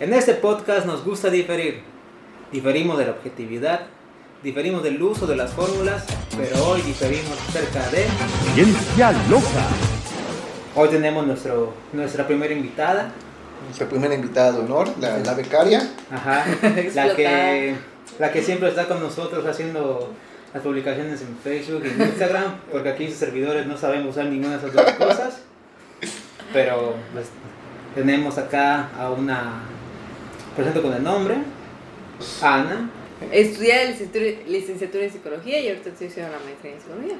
En este podcast nos gusta diferir. Diferimos de la objetividad, diferimos del uso de las fórmulas, pero hoy diferimos acerca de... Ciencia loca. Hoy tenemos nuestro, nuestra primera invitada. Nuestra primera invitada de honor, la, la becaria. Ajá. la que, la que siempre está con nosotros haciendo las publicaciones en Facebook y en Instagram, porque aquí sus servidores no saben usar ninguna de esas dos cosas. Pero pues, tenemos acá a una, presento con el nombre, Ana. Estudié licenciatura, licenciatura en psicología y ahorita estoy haciendo la maestría en psicología.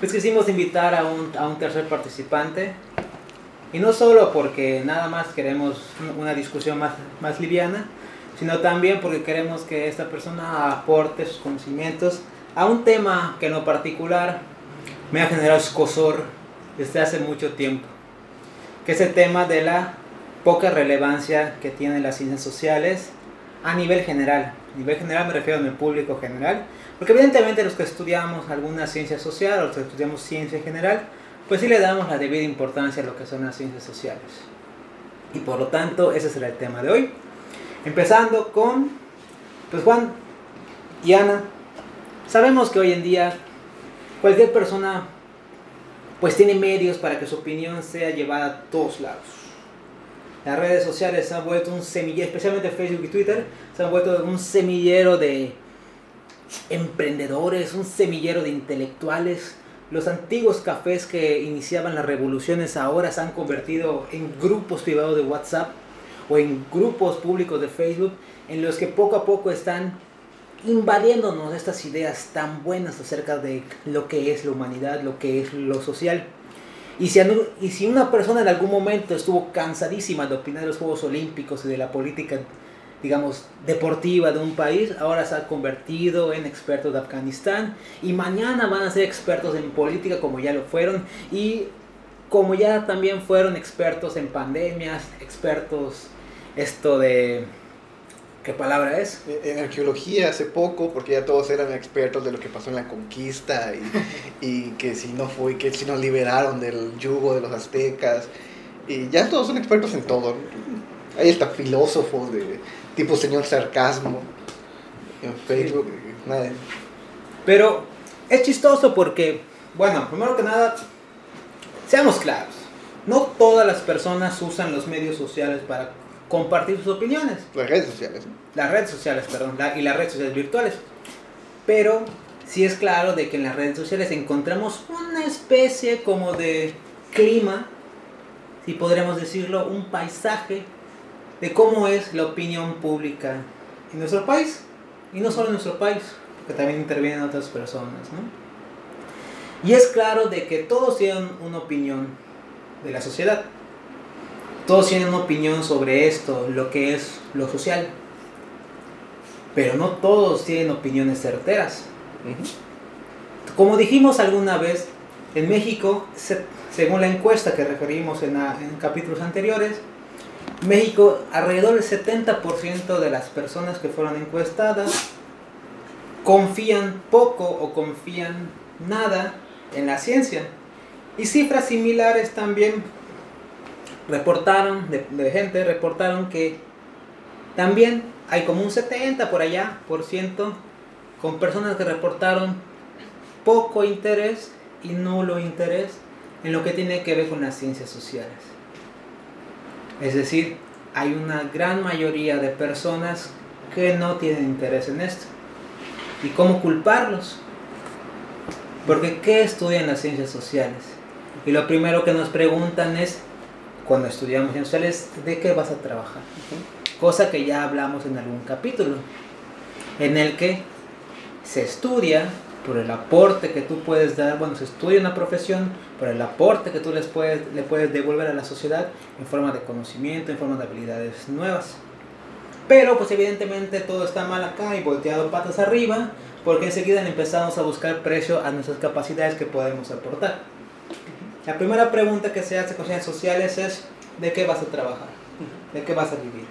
Pues quisimos invitar a un, a un tercer participante. Y no solo porque nada más queremos una discusión más, más liviana, sino también porque queremos que esta persona aporte sus conocimientos a un tema que en lo particular me ha generado escosor desde hace mucho tiempo, que es el tema de la poca relevancia que tienen las ciencias sociales a nivel general. A nivel general me refiero en el público general, porque evidentemente los que estudiamos alguna ciencia social o los que estudiamos ciencia en general, pues sí le damos la debida importancia a lo que son las ciencias sociales. Y por lo tanto, ese será el tema de hoy. Empezando con, pues Juan y Ana, sabemos que hoy en día cualquier persona pues tiene medios para que su opinión sea llevada a todos lados. Las redes sociales se han vuelto un semillero, especialmente Facebook y Twitter, se han vuelto un semillero de emprendedores, un semillero de intelectuales. Los antiguos cafés que iniciaban las revoluciones ahora se han convertido en grupos privados de WhatsApp o en grupos públicos de Facebook en los que poco a poco están invadiéndonos estas ideas tan buenas acerca de lo que es la humanidad, lo que es lo social. Y si, y si una persona en algún momento estuvo cansadísima de opinar de los Juegos Olímpicos y de la política, digamos, deportiva de un país, ahora se ha convertido en expertos de Afganistán. Y mañana van a ser expertos en política como ya lo fueron. Y como ya también fueron expertos en pandemias, expertos esto de ¿Qué palabra es? En arqueología hace poco, porque ya todos eran expertos de lo que pasó en la conquista y, y, que si no fue, que si nos liberaron del yugo de los aztecas. Y ya todos son expertos en todo. Hay hasta filósofos de tipo señor sarcasmo en Facebook. Sí. Nada. Pero es chistoso porque, bueno, primero que nada, seamos claros. No todas las personas usan los medios sociales para compartir sus opiniones. Las redes sociales. Las redes sociales, perdón, la, y las redes sociales virtuales. Pero sí es claro de que en las redes sociales encontramos una especie como de clima, si podríamos decirlo, un paisaje de cómo es la opinión pública en nuestro país. Y no solo en nuestro país, porque también intervienen otras personas, ¿no? Y es claro de que todos tienen una opinión de la sociedad todos tienen una opinión sobre esto, lo que es lo social. Pero no todos tienen opiniones certeras. Como dijimos alguna vez, en México, según la encuesta que referimos en, en capítulos anteriores, México, alrededor del 70% de las personas que fueron encuestadas confían poco o confían nada en la ciencia. Y cifras similares también reportaron, de, de, gente, reportaron que también hay como un 70 por allá por ciento con personas que reportaron poco interés y nulo interés en lo que tiene que ver con las ciencias sociales. Es decir, hay una gran mayoría de personas que no tienen interés en esto. ¿Y cómo culparlos? Porque ¿qué estudian las ciencias sociales? Y lo primero que nos preguntan es, cuando estudiamos sociales, ¿de qué vas a trabajar? Cosa que ya hablamos en algún capítulo, en el que se estudia por el aporte que tú puedes dar, bueno, se estudia una profesión por el aporte que tú les puedes, le puedes devolver a la sociedad en forma de conocimiento, en forma de habilidades nuevas. Pero pues evidentemente todo está mal acá y volteado patas arriba, porque enseguida empezamos a buscar precio a nuestras capacidades que podemos aportar. La primera pregunta que se hace con ciencias sociales es ¿de qué vas a trabajar? ¿De qué vas a vivir?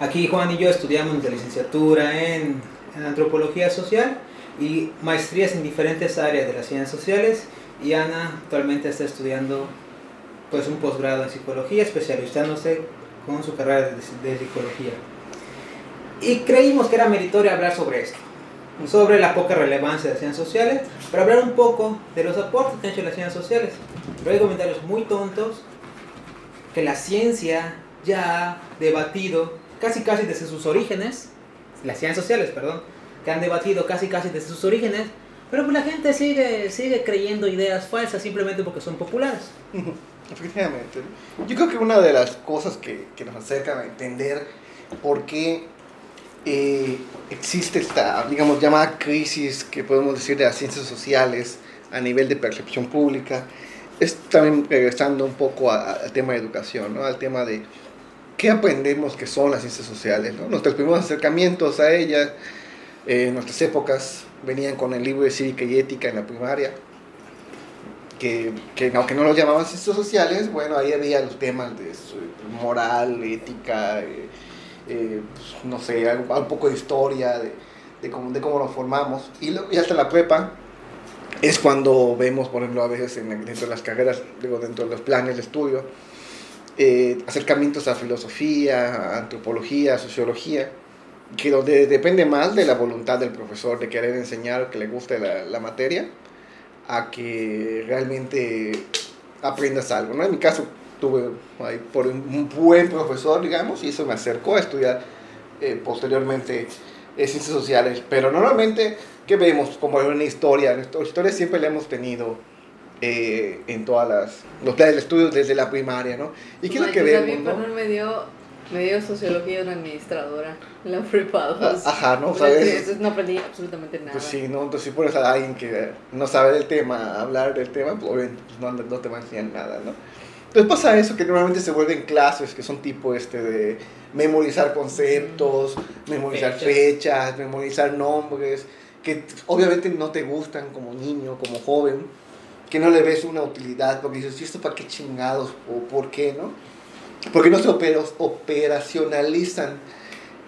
Aquí Juan y yo estudiamos de licenciatura en, en antropología social y maestrías en diferentes áreas de las ciencias sociales y Ana actualmente está estudiando pues un posgrado en psicología especializándose con su carrera de, de psicología. Y creímos que era meritorio hablar sobre esto, sobre la poca relevancia de las ciencias sociales, pero hablar un poco de los aportes que han hecho las ciencias sociales. Pero hay comentarios muy tontos que la ciencia ya ha debatido casi casi desde sus orígenes, las ciencias sociales, perdón, que han debatido casi casi desde sus orígenes, pero pues la gente sigue, sigue creyendo ideas falsas simplemente porque son populares. Efectivamente. Yo creo que una de las cosas que, que nos acercan a entender por qué eh, existe esta, digamos, llamada crisis que podemos decir de las ciencias sociales a nivel de percepción pública, es también regresando un poco a- al tema de educación, ¿no? al tema de qué aprendemos que son las ciencias sociales. ¿no? Nuestros primeros acercamientos a ellas, eh, en nuestras épocas, venían con el libro de cívica y ética en la primaria, que, que aunque no lo llamaban ciencias sociales, bueno, ahí había los temas de moral, ética, eh, eh, pues, no sé, algo- un poco de historia, de, de cómo, de cómo nos formamos. Y, lo- y hasta la prepa es cuando vemos, por ejemplo, a veces en, dentro de las carreras, digo, dentro de los planes de estudio, eh, acercamientos a filosofía, antropología, sociología, que donde depende más de la voluntad del profesor de querer enseñar, que le guste la, la materia, a que realmente aprendas algo. ¿no? En mi caso tuve ahí por un, buen profesor, digamos, y eso me acercó a estudiar eh, posteriormente eh, ciencias sociales. Pero normalmente, ¿qué vemos? Como en una historia, nuestra historia siempre la hemos tenido eh, en todas las los planes de estudio desde la primaria, ¿no? ¿Y qué es lo que vemos? mí, ¿no? perdón, me dio, me dio sociología de una administradora la prepa 2. Ah, Ajá, ¿no? ¿Sabes? no aprendí absolutamente nada. Pues sí, ¿no? Entonces si pones a alguien que no sabe del tema, hablar del tema, pues pues, no, no te va a enseñar nada, ¿no? Entonces pasa eso que normalmente se vuelven clases que son tipo este de memorizar conceptos, memorizar Fechas. fechas, memorizar nombres, que obviamente no te gustan como niño, como joven, que no le ves una utilidad, porque dices, ¿y esto para qué chingados? ¿O por qué, no? Porque no se operacionalizan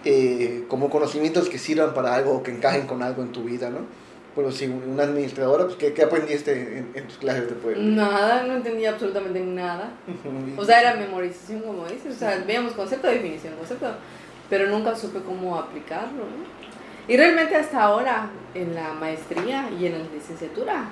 eh, como conocimientos que sirvan para algo o que encajen con algo en tu vida, ¿no? Bueno, si una administradora, pues, ¿qué, qué aprendiste en, en tus clases de pueblo? Nada, no entendía absolutamente nada. O sea, era memorización, como dices. O sea, veíamos concepto, definición, concepto. Pero nunca supe cómo aplicarlo, ¿no? Y realmente hasta ahora, en la maestría y en la licenciatura,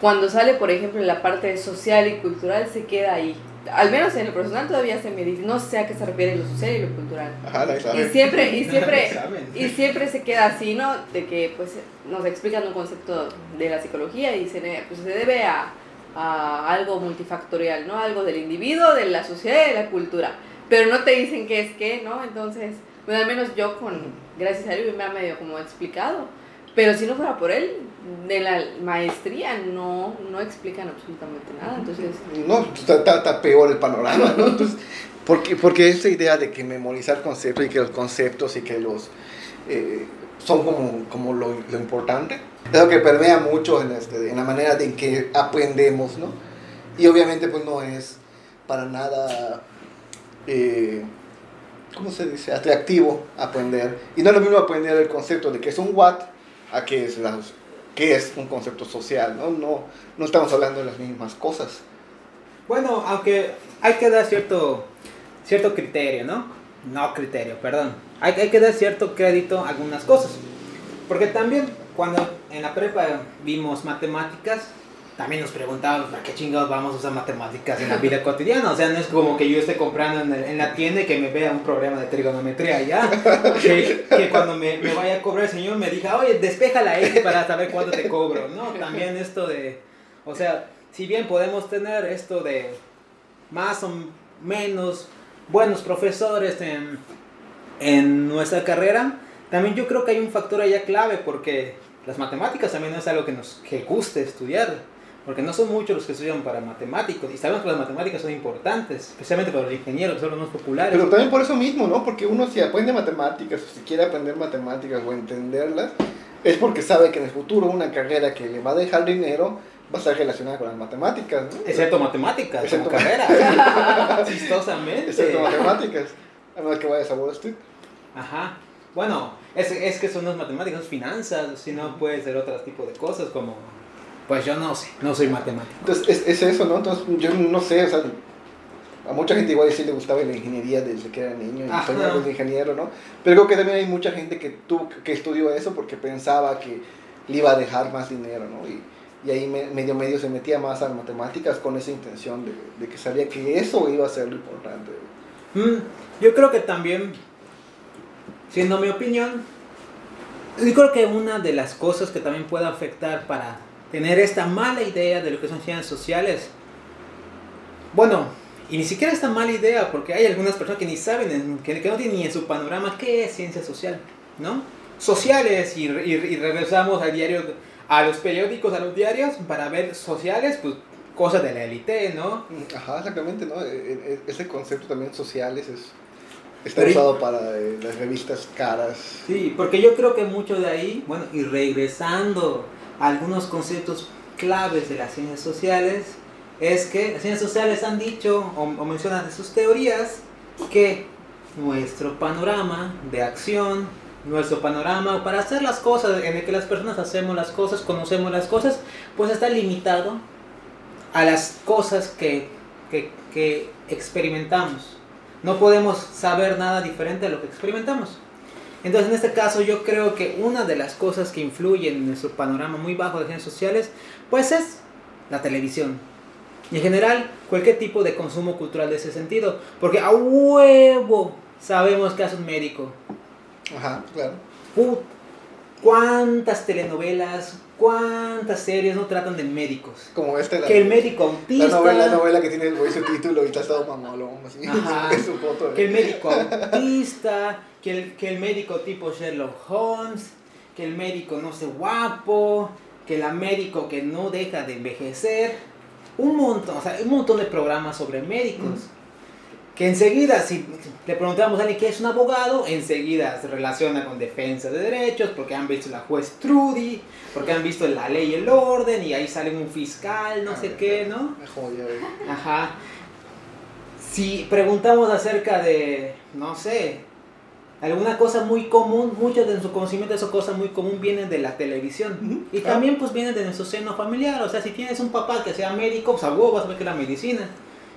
cuando sale, por ejemplo, la parte social y cultural, se queda ahí. Al menos en lo personal todavía se me dice, no sé a qué se refiere lo social y lo cultural. Ajá, nadie Y siempre, y siempre, y siempre se queda así, ¿no? De que pues nos explican un concepto de la psicología y se, pues, se debe a, a algo multifactorial, ¿no? Algo del individuo, de la sociedad y de la cultura. Pero no te dicen qué es qué, ¿no? Entonces, bueno, al menos yo con, gracias a Dios, me ha medio como explicado. Pero si no fuera por él, de la maestría no, no explican absolutamente nada. Entonces, No, está, está- está peor el panorama, ¿no? Entonces, porque, porque esa idea de que memorizar conceptos y que los conceptos y que los eh, son como, como lo, lo importante, es lo que permea mucho en, este, en la manera de en que aprendemos, ¿no? Y obviamente pues no es para nada, eh, ¿cómo se dice? Atractivo aprender. Y no es lo mismo aprender el concepto de que es un watt a que es, la, que es un concepto social, ¿no? No, no estamos hablando de las mismas cosas. Bueno, aunque hay que dar cierto, cierto criterio, ¿no? No criterio, perdón. Hay, hay que dar cierto crédito a algunas cosas. Porque también cuando en la prepa vimos matemáticas, también nos preguntábamos, ¿para qué chingados vamos a usar matemáticas en la vida cotidiana? O sea, no es como que yo esté comprando en, el- en la tienda y que me vea un problema de trigonometría ya. Que, que cuando me, me vaya a cobrar el señor me diga, oye, despeja la X para saber cuánto te cobro. No, también esto de, o sea, si bien podemos tener esto de más o menos buenos profesores en, en nuestra carrera, también yo creo que hay un factor allá clave porque las matemáticas también no es algo que nos que guste estudiar. Porque no son muchos los que estudian para matemáticos y sabemos que las matemáticas son importantes, especialmente para los ingenieros, que son los más populares. Pero también por eso mismo, ¿no? Porque uno si aprende matemáticas o si quiere aprender matemáticas o entenderlas, es porque sabe que en el futuro una carrera que le va a dejar dinero va a estar relacionada con las matemáticas, ¿no? Excepto matemáticas, Excepto- como carrera. Chistosamente. Excepto matemáticas. A menos que vayas a Wall Street. Ajá. Bueno, es, es que son las matemáticas, son finanzas, si no puede ser otro tipo de cosas como... Pues yo no sé, no soy matemático. Entonces es, es eso, ¿no? Entonces yo no sé, o sea, A mucha gente igual sí le gustaba la ingeniería desde que era niño y soñaba de ingeniero, ¿no? Pero creo que también hay mucha gente que, tuvo, que estudió eso porque pensaba que le iba a dejar más dinero, ¿no? Y, y ahí me- medio medio se metía más a matemáticas con esa intención de, de que sabía que eso iba a ser lo importante. Mm, yo creo que también, siendo mi opinión, yo creo que una de las cosas que también puede afectar para tener esta mala idea de lo que son ciencias sociales, bueno, y ni siquiera esta mala idea, porque hay algunas personas que ni saben, en- que, que no tienen ni en su panorama qué es ciencia social, ¿no? Sociales, y, y- y regresamos al diario, a los periódicos, a los diarios, para ver sociales, pues cosas de la élite, ¿no? Ajá, exactamente, ¿no? E- e- Ese concepto también sociales es, está Pero y- usado para eh, las revistas caras. Sí, porque yo creo que mucho de ahí, bueno, y regresando algunos conceptos claves de las ciencias sociales, es que las ciencias sociales han dicho o, o mencionan en sus teorías que nuestro panorama de acción, nuestro panorama para hacer las cosas, en el que las personas hacemos las cosas, conocemos las cosas, pues está limitado a las cosas que, que, que experimentamos. No podemos saber nada diferente a lo que experimentamos. Entonces, en este caso, yo creo que una de las cosas que influyen en nuestro panorama muy bajo de ciencias sociales, pues es la televisión. Y en general, cualquier tipo de consumo cultural de ese sentido. Porque a huevo sabemos que hace un médico. Ajá, claro. Put- ¿Cuántas telenovelas, cuántas series no tratan de médicos? Como esta, la, Que el médico autista. la novela, la novela que tiene el su título y está todo mamolón, así. Ajá. Es su foto. ¿eh? que el médico autista, que el, que el médico tipo Sherlock Holmes, que el médico no sé guapo, que el médico que no deja de envejecer, un montón, o sea, un montón de programas sobre médicos. Que enseguida, si le preguntamos a alguien que es un abogado, enseguida se relaciona con defensa de derechos, porque han visto la juez Trudy, porque han visto la ley y el orden, y ahí sale un fiscal, no Ah, sé qué, ¿no? Me joya, güey. Ajá. Si preguntamos acerca de, no sé, alguna cosa muy común, mucho de nuestro conocimiento de esa cosa muy común viene de la televisión. Y claro. también pues viene de nuestro seno familiar. O sea, si tienes un papá que sea médico, pues a huevo vas a ver que la medicina.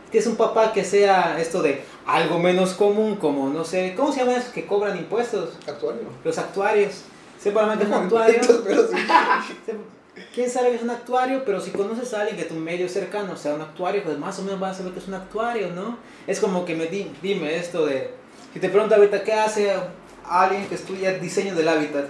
Si tienes un papá que sea esto de algo menos común, como, no sé, ¿cómo se llama esos que cobran impuestos? Actuario. Los actuarios. Que es un actuario. ¿Quién sabe que es un actuario? Pero si conoces a alguien de tu medio cercano sea un actuario, pues más o menos vas a saber que es un actuario, ¿no? Es como que me di, dime esto de... Si te pregunto ahorita, ¿qué hace alguien que estudia diseño del hábitat?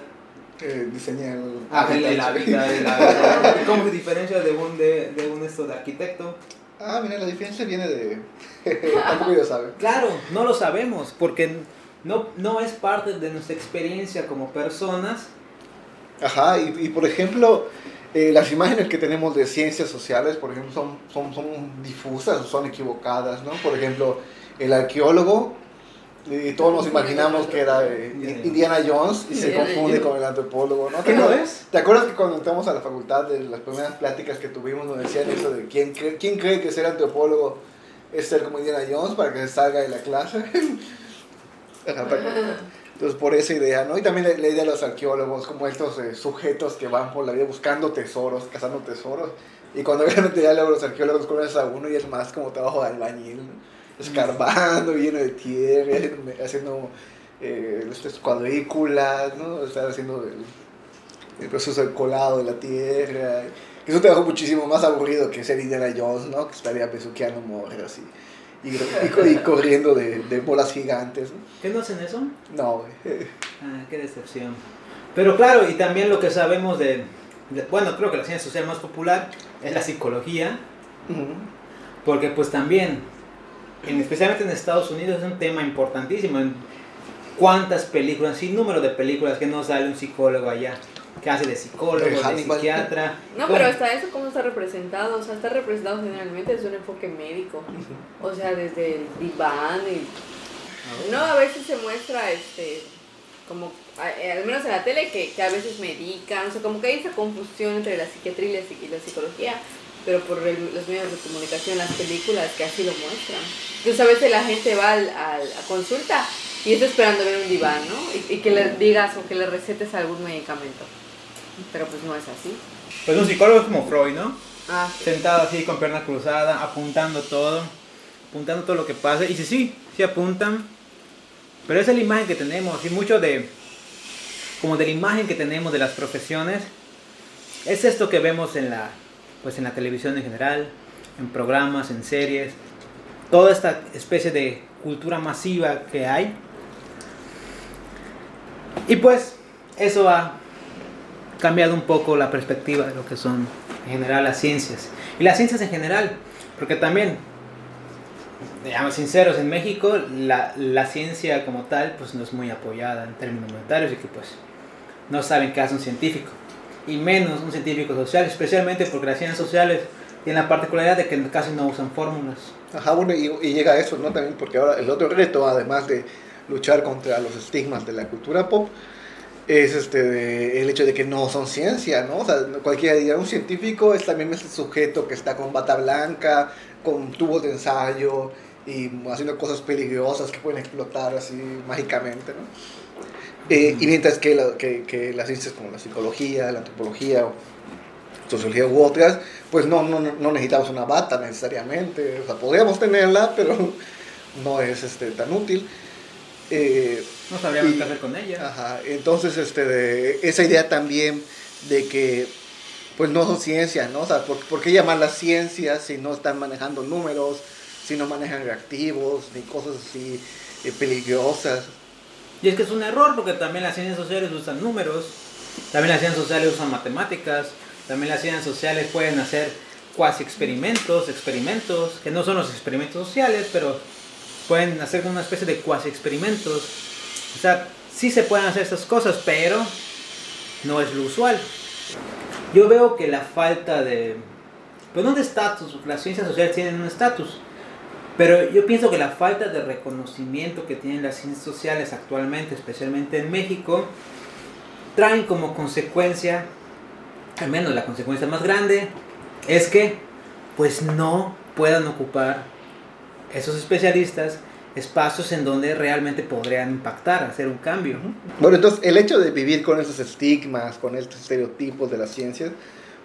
Eh, diseña el. Ah, el, el hábitat, el hábitat. ¿Y ¿Cómo se diferencia de un, de, de un esto de arquitecto? Ah, mira, la diferencia viene de. Tampoco ya sabe. Claro, no lo sabemos, porque no, no es parte de nuestra experiencia como personas. Ajá, y, y por ejemplo, eh, las imágenes que tenemos de ciencias sociales, por ejemplo, son, son, son difusas, son equivocadas, ¿no? Por ejemplo, el arqueólogo, y todos nos imaginamos que era eh, Indiana Jones y se confunde con el antropólogo, ¿no? ¿Qué no es? ¿Te acuerdas que cuando entramos a la facultad de las primeras pláticas que tuvimos nos decían eso de quién, cree- quién cree que ser antropólogo es ser como Indiana Jones para que se salga de la clase? Entonces por esa idea, ¿no? Y también la, la idea de los arqueólogos como estos eh, sujetos que van por la vida buscando tesoros, cazando tesoros. Y cuando realmente ya los arqueólogos conoces a uno y es más como trabajo de albañil, ¿no? Escarbando, lleno de tierra, haciendo, eh, estas cuadrículas, ¿no? Estar haciendo el, el proceso del colado de la tierra. Es un trabajo muchísimo más aburrido que ser Indiana Jones, ¿no? Que estaría besuqueando morras y, y, y co- y corriendo de, de bolas gigantes, ¿no? ¿Qué no hacen eso? No, güey. Ah, qué decepción. Pero claro, y también lo que sabemos de, de- bueno, creo que la ciencia social más popular es la psicología, porque pues también, en- especialmente en Estados Unidos, es un tema importantísimo. En cuántas películas, sin número de películas que no sale un psicólogo allá, que hace de psicólogo, De psiquiatra. No, pero hasta eso, ¿cómo está representado? O sea, está representado generalmente desde un enfoque médico. O sea, desde el diván y... No, a veces se muestra, este, como, a- eh, al menos en la tele, que, que a veces medican, o sea, como que hay esa confusión entre la psiquiatría y la, psiqui- y la psicología, pero por el- los medios de comunicación, las películas, que así lo muestran. Entonces a veces la gente va al, al- a consulta y está esperando ver un diván, ¿no? Y, y que le digas o que le recetes algún medicamento. Pero pues no es así. Pues un psicólogo es como Freud, ¿no? Ah, sí. Sentado así con pierna cruzada, apuntando todo. apuntando todo lo que pasa. Y sí, sí, sí apuntan. Pero esa es la imagen que tenemos. Y mucho de, como de la imagen que tenemos de las profesiones, es esto que vemos en la, pues en la televisión en general, en programas, en series. Toda esta especie de cultura masiva que hay. Y pues eso ha cambiado un poco la perspectiva de lo que son en general las ciencias. Y las ciencias en general, porque también, digamos sinceros, en México la, la ciencia como tal pues no es muy apoyada en términos monetarios y que pues no saben qué hace un científico. Y menos un científico social, especialmente porque las ciencias sociales tienen la particularidad de que casi no usan fórmulas. Ajá, bueno, y, llega eso, ¿no? También porque ahora el otro reto, además de luchar contra los estigmas de la cultura pop, es este el hecho de que no son ciencia, ¿no? O sea, cualquiera diría, un científico es también ese sujeto que está con bata blanca, con tubos de ensayo y haciendo cosas peligrosas que pueden explotar así mágicamente, ¿no? Eh, y mientras que, la- que, que las ciencias como la psicología, la antropología sociología u otras, pues no, no, no necesitamos una bata necesariamente, o sea, podríamos tenerla, pero no es este, tan útil. Eh, No sabríamos qué hacer con ella. Ajá, entonces este, de, esa idea también de que pues no son ciencias, ¿no? O sea, ¿por, por qué llamarlas ciencias si no están manejando números, si no manejan reactivos, ni cosas así eh, peligrosas? Y es que es un error porque también las ciencias sociales usan números, también las ciencias sociales usan matemáticas, también las ciencias sociales pueden hacer cuasi experimentos, experimentos, que no son los experimentos sociales, pero pueden hacer una especie de cuasi experimentos. O sea, sí se pueden hacer estas cosas, pero no es lo usual. Yo veo que la falta de... Pues no de estatus, las ciencias sociales tienen un estatus, pero yo pienso que la falta de reconocimiento que tienen las ciencias sociales actualmente, especialmente en México, traen como consecuencia, al menos la consecuencia más grande, es que pues no puedan ocupar esos especialistas espacios en donde realmente podrían impactar, hacer un cambio. Bueno, entonces el hecho de vivir con esos estigmas, con estos estereotipos de las ciencias,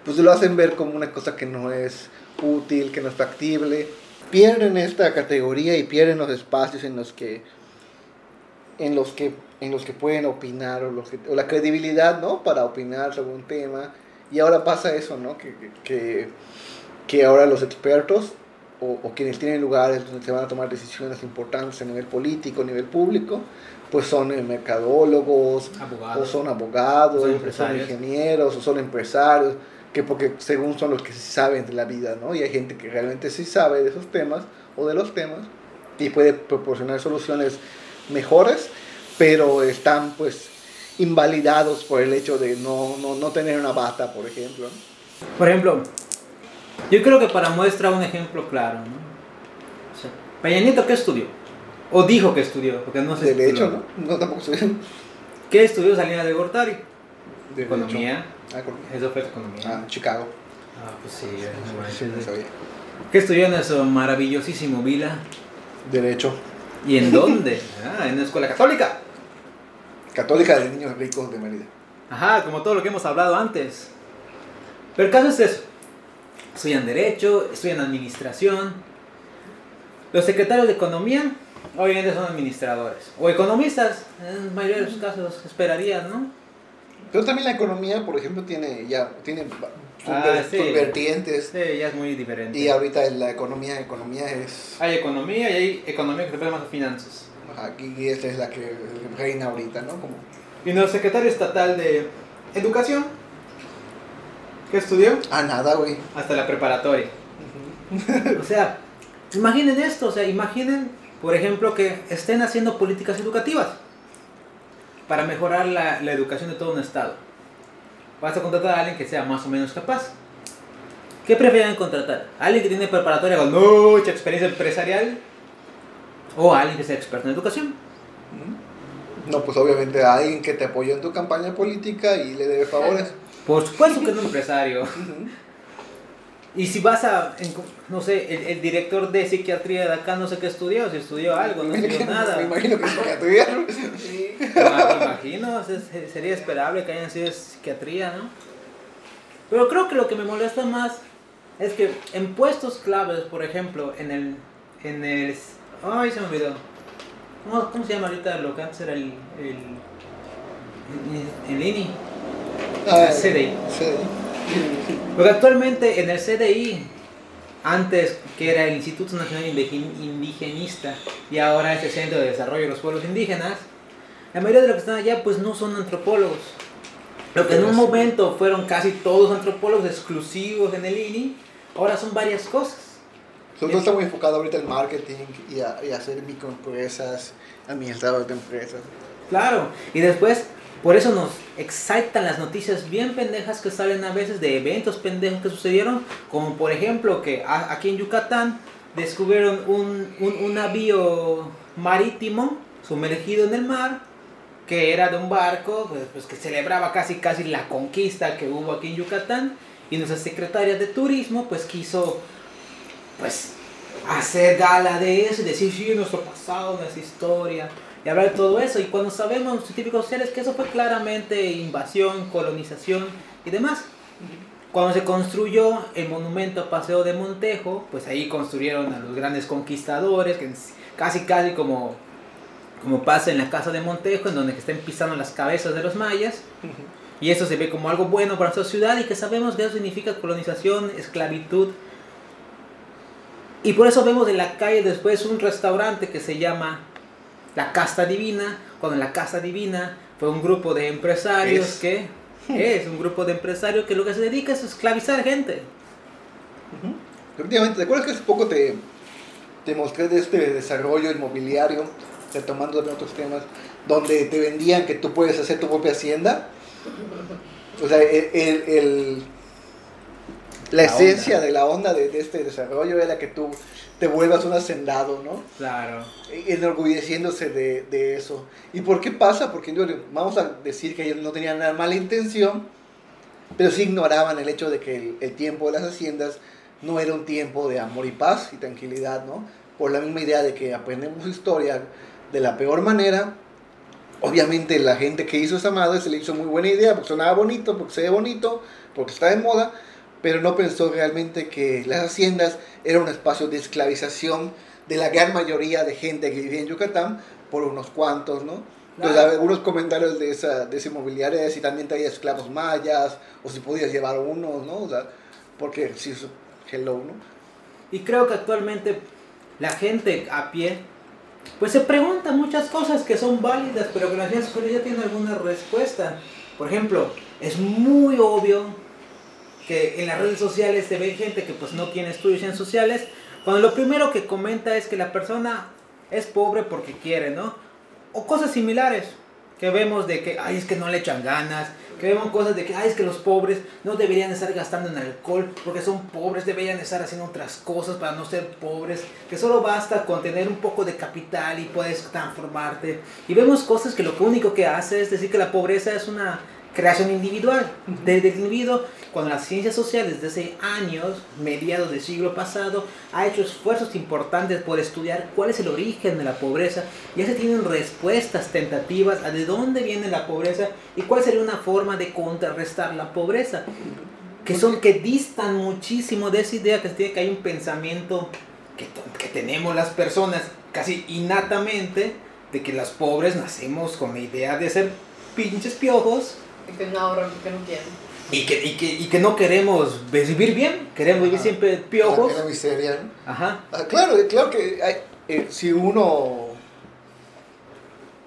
pues lo hacen ver como una cosa que no es útil, que no es factible. Pierden esta categoría y pierden los espacios en los que en los que en los que pueden opinar o, los que- o la credibilidad, ¿no? Para opinar sobre un tema. Y ahora pasa eso, ¿no? Que, que, que ahora los expertos o, o quienes tienen lugares donde se van a tomar decisiones importantes a nivel político, a nivel público, pues son eh, mercadólogos, o son abogados, Son o son ingenieros, o son empresarios, que porque según son los que sí saben de la vida, ¿no? Y hay gente que realmente sí sabe de esos temas o de los temas y puede proporcionar soluciones mejores, pero están pues invalidados por el hecho de no, no, no tener una bata, por ejemplo. Por ejemplo, yo creo que para muestra un ejemplo claro, ¿no? O sea, Peña Nieto, ¿qué estudió? O dijo que estudió, porque no sé. De hecho, ¿no? No tampoco soy ¿Qué estudió Salinas de Gortari? de Economía. Economía. Eso fue economía. Ah, Chicago. Ah, pues sí, Sí, no sabía. ¿Qué estudió en eso maravillosísimo Vila? Derecho. ¿Y en dónde? Ah, en una escuela católica. Católica de niños ricos de Mérida. Ajá, como todo lo que hemos hablado antes. Pero el caso es eso. Estudian Derecho, estudian Administración. Los secretarios de Economía, obviamente son administradores. O economistas, en la mayoría de los casos, esperarías, ¿no? Pero también la economía, por ejemplo, tiene ya tiene sus, Ah, ver- sí. sus vertientes. Sí, ya es muy diferente. Y ahorita la economía, economía es. Hay economía y hay economía que se más a finanzas. Aquí esta es la que reina ahorita, ¿no? Como, Y el secretario estatal de Educación, ¿qué estudió? ah, nada, güey. Hasta la preparatoria. O sea, imaginen esto, o sea, imaginen, por ejemplo, que estén haciendo políticas educativas para mejorar la, la educación de todo un estado. Vas a contratar a alguien que sea más o menos capaz. ¿Qué prefieren contratar? ¿Alguien que tiene preparatoria con mucha experiencia empresarial? ¿O alguien que sea experto en educación? No, pues obviamente a alguien que te apoyó en tu campaña política y le debe favores. Por supuesto que no empresario. Y si vas a, en- no sé, el, el director de psiquiatría de acá no sé qué estudió, si estudió algo, no estudió nada. Me imagino que psiquiatría. Ah, Me imagino, se- se- sería esperable que hayan sido psiquiatría, ¿no? Pero creo que lo que me molesta más es que en puestos claves, por ejemplo, en el, en el... Ay, se me olvidó. ¿Cómo, cómo se llama ahorita lo que antes era el... el, el, el INI? Ah, El CDI. sí. Porque actualmente en el CDI, antes que era el Instituto Nacional Indigenista y ahora es el Centro de Desarrollo de los Pueblos Indígenas, la mayoría de los que están allá pues no son antropólogos. Lo que en un momento fueron casi todos antropólogos exclusivos en el INI, ahora son varias cosas. Sobre todo está muy enfocado ahorita en marketing y, a, y a hacer microempresas, administradores de empresas. Claro, y después, por eso nos excitan las noticias bien pendejas que salen a veces de eventos pendejos que sucedieron, como por ejemplo que aquí en Yucatán descubrieron un, un, un navío marítimo sumergido en el mar, que era de un barco, pues, pues, que celebraba casi casi la conquista que hubo aquí en Yucatán, y nuestra secretaria de turismo pues quiso pues hacer gala de eso y decir, sí, nuestro pasado, nuestra historia, y hablar de todo eso. Y cuando sabemos los científicos sociales que eso fue claramente invasión, colonización y demás. Cuando se construyó el monumento a Paseo de Montejo, pues ahí construyeron a los grandes conquistadores, que casi casi como, como pasa en la casa de Montejo, en donde que están pisando las cabezas de los mayas. Y eso se ve como algo bueno para nuestra ciudad y que sabemos que eso significa colonización, esclavitud. Y por eso vemos en la calle después un restaurante que se llama La Casta Divina, cuando la Casta Divina fue un grupo de empresarios Es. que es un grupo de empresarios que lo que se dedica es a esclavizar gente. Efectivamente, ¿te acuerdas que hace poco te, te mostré de este desarrollo inmobiliario, retomando también otros temas, donde te vendían que tú puedes hacer tu propia hacienda? O sea, el, el- el- la, La esencia onda. de la onda de, de este desarrollo era que tú te vuelvas un hacendado, ¿no? Claro. enorgulleciéndose de, de eso. ¿Y por qué pasa? Porque vamos a decir que ellos no tenían una mala intención, pero sí ignoraban el hecho de que el, el tiempo de las haciendas no era un tiempo de amor y paz y tranquilidad, ¿no? Por la misma idea de que aprendemos historia de la peor manera. Obviamente la gente que hizo esa madre se le hizo muy buena idea porque sonaba bonito, porque se ve bonito, porque está de moda, pero no pensó realmente que las haciendas eran un espacio de esclavización de la gran mayoría de gente que vivía en Yucatán por unos cuantos, ¿no? Entonces, Claro. algunos comentarios de esa, de ese inmobiliario es si también traía esclavos mayas o si podías llevar unos, ¿no? O sea, porque si es hello, ¿no? Y creo que actualmente la gente a pie pues se pregunta muchas cosas que son válidas, pero que las ciencias sociales ya tienen alguna respuesta. Por ejemplo, es muy obvio que en las redes sociales se ve gente que pues no tiene estudios en sociales, cuando lo primero que comenta es que la persona es pobre porque quiere, ¿no? O cosas similares que vemos de que, ay, es que no le echan ganas, que vemos cosas de que, ay, es que los pobres no deberían estar gastando en alcohol porque son pobres, deberían estar haciendo otras cosas para no ser pobres, que solo basta con tener un poco de capital y puedes transformarte. Y vemos cosas que lo único que hace es decir que la pobreza es una creación individual del individuo, cuando las ciencias sociales desde años, mediados del siglo pasado, ha hecho esfuerzos importantes por estudiar cuál es el origen de la pobreza, ya se tienen respuestas tentativas a de dónde viene la pobreza y cuál sería una forma de contrarrestar la pobreza, que son que distan muchísimo de esa idea que tiene que hay un pensamiento que, que tenemos las personas casi innatamente de que las pobres nacemos con la idea de ser pinches piojos que no ahorran, que no quieren. y que, y que, y que no queremos vivir bien, queremos vivir Ajá. siempre piojos. La miseria, ¿no? Ajá. Ah, claro, eh, claro que hay, eh, si uno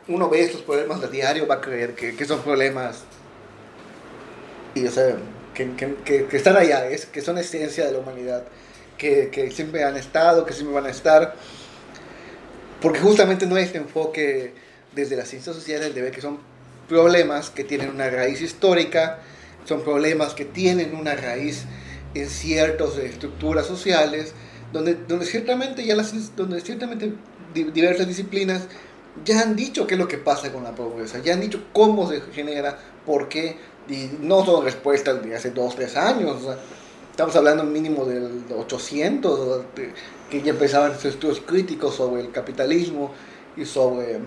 uno ve estos problemas a diario va a creer que, que son problemas y o sea que, que- que- que están allá, es, que son esencia de la humanidad, que, que siempre han estado, que siempre van a estar, porque justamente no hay este enfoque desde las ciencias sociales de ver que son problemas que tienen una raíz histórica, son problemas que tienen una raíz en ciertas estructuras sociales, donde, donde ciertamente ya las, donde ciertamente di- diversas disciplinas ya han dicho qué es lo que pasa con la pobreza, ya han dicho cómo se genera, por qué, y no son respuestas de hace dos, tres años, o estamos hablando mínimo del 800, o de- que ya empezaban sus estudios críticos sobre el capitalismo y sobre,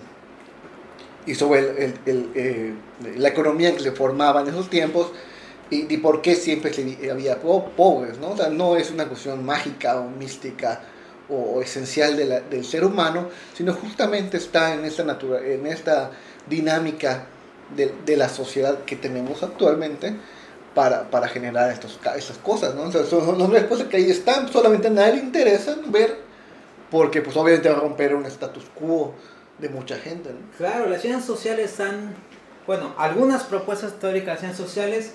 y sobre el- el- eh, la economía que se formaba en esos tiempos, y, y por qué siempre había po- pobres, ¿no? O sea, no es una cuestión mágica o mística o esencial de la- del ser humano, sino justamente está en esta, natura, en esta dinámica de, de la sociedad que tenemos actualmente para, para generar estos, estas cosas, ¿no? O sea, son, son las cosas que ahí están, solamente a nadie le interesa ver, porque pues obviamente va a romper un status quo de mucha gente, ¿no? Claro, las ciencias sociales han, bueno, algunas propuestas teóricas de ciencias sociales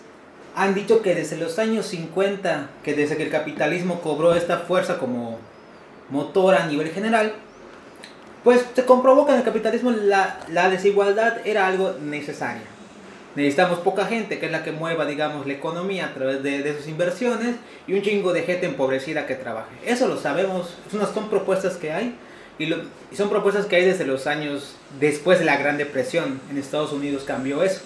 han dicho que desde los años 50, que desde que el capitalismo cobró esta fuerza como motor a nivel general, pues se comprobó que en el capitalismo la, la desigualdad era algo necesario. Necesitamos poca gente, que es la que mueva, digamos, la economía a través de, de sus inversiones y un chingo de gente empobrecida que trabaje. Eso lo sabemos, unas- son propuestas que hay y, lo- y son propuestas que hay desde los años después de la Gran Depresión. En Estados Unidos cambió eso.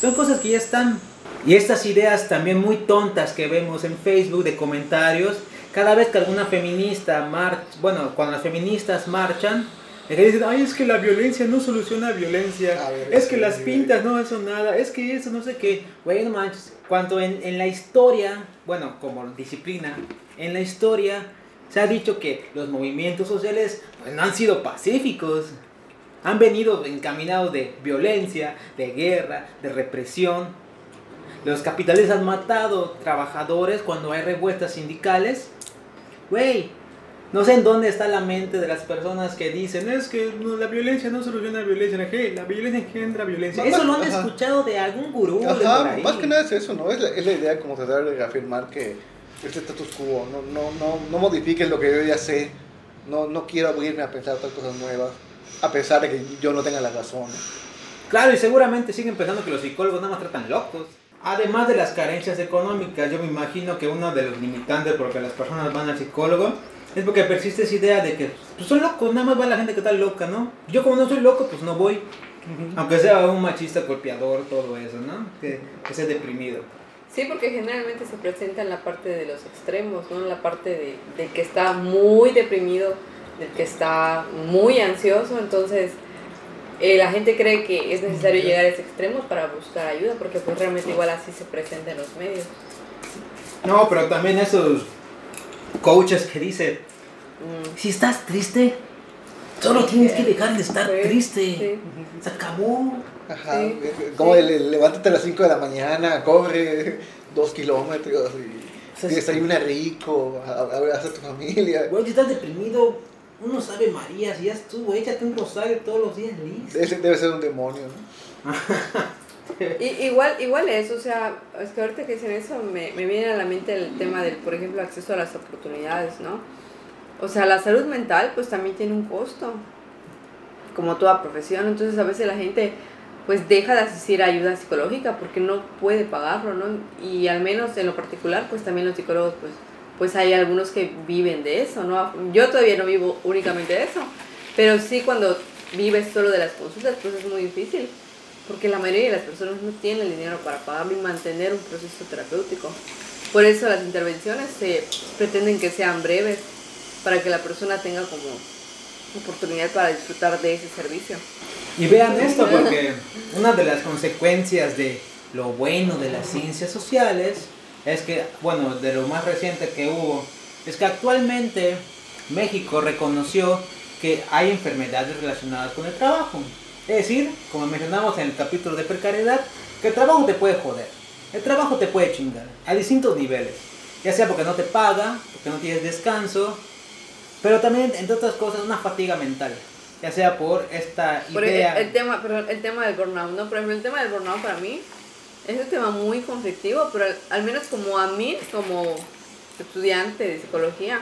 Son cosas que ya están. Y estas ideas también muy tontas que vemos en Facebook de comentarios, cada vez que alguna feminista marcha, bueno, cuando las feministas marchan, es que dicen, ay, es que la violencia no soluciona violencia, ver, es que sí, las sí, pintas no son nada, es que eso no sé qué. Güey, no manches, cuando en, en la historia, bueno, como disciplina, en la historia se ha dicho que los movimientos sociales pues, no han sido pacíficos. Han venido encaminados de violencia, de guerra, de represión. Los capitalistas han matado trabajadores cuando hay revueltas sindicales. Güey, no sé en dónde está la mente de las personas que dicen es que no, la violencia no soluciona la violencia, la, la violencia engendra violencia. No, Eso lo han ajá. escuchado de algún gurú. de por Ajá, ahí. más que nada es eso, ¿no? Es la, es la idea como tratar de reafirmar que este status quo, no, no, no, no modifiques lo que yo ya sé, no, no quiero abrirme a pensar otras cosas nuevas, a pesar de que yo no tenga la razón. Claro, y seguramente siguen pensando que los psicólogos nada más tratan locos. Además de las carencias económicas, yo me imagino que uno de los limitantes por que las personas van al psicólogo es porque persiste esa idea de que pues, son locos, nada más va la gente que está loca, ¿no? Yo como no soy loco, pues no voy. Aunque sea un machista golpeador, todo eso, ¿no? Que, que sea deprimido. Sí, porque generalmente se presenta en la parte de los extremos, ¿no? En la parte de, del que está muy deprimido, del que está muy ansioso, entonces eh, la gente cree que es necesario llegar a ese extremo para buscar ayuda, porque pues realmente igual así se presenta en los medios. No, pero también esos coaches que dicen, Mm, si estás triste, solo tienes que dejar de estar Sí, triste. sí. Se acabó. Ajá, Sí, como sí. el, levántate a las 5 de la mañana, corre dos kilómetros y, y desayuna rico, abraza a tu familia. Güey, si estás deprimido, uno sabe María, si ya estuvo, échate un rosario todos los días, listo. Ese debe ser un demonio, ¿no? Y, igual, igual es, o sea, es que ahorita que dicen eso me, me viene a la mente el tema del, por ejemplo, acceso a las oportunidades, ¿no? O sea, la salud mental pues también tiene un costo, como toda profesión, entonces a veces la gente pues deja de asistir a ayuda psicológica porque no puede pagarlo, ¿no? Y al menos en lo particular pues también los psicólogos pues, pues hay algunos que viven de eso, ¿no? Yo todavía no vivo únicamente de eso, pero sí cuando vives solo de las consultas pues es muy difícil porque la mayoría de las personas no tienen el dinero para pagarlo y mantener un proceso terapéutico. Por eso las intervenciones se pretenden que sean breves, para que la persona tenga como oportunidad para disfrutar de ese servicio. Y vean esto, porque una de las consecuencias de lo bueno de las ciencias sociales es que, bueno, de lo más reciente que hubo, es que actualmente México reconoció que hay enfermedades relacionadas con el trabajo. Es decir, como mencionamos en el capítulo de precariedad, que el trabajo te puede joder, el trabajo te puede chingar a distintos niveles, ya sea porque no te paga, porque no tienes descanso, pero también, entre otras cosas, una fatiga mental, ya sea por esta Por el, idea... el tema, perdón, el tema del burnout, ¿no? Por ejemplo, el tema del burnout para mí es un tema muy conflictivo, pero al, al menos como a mí, como estudiante de psicología,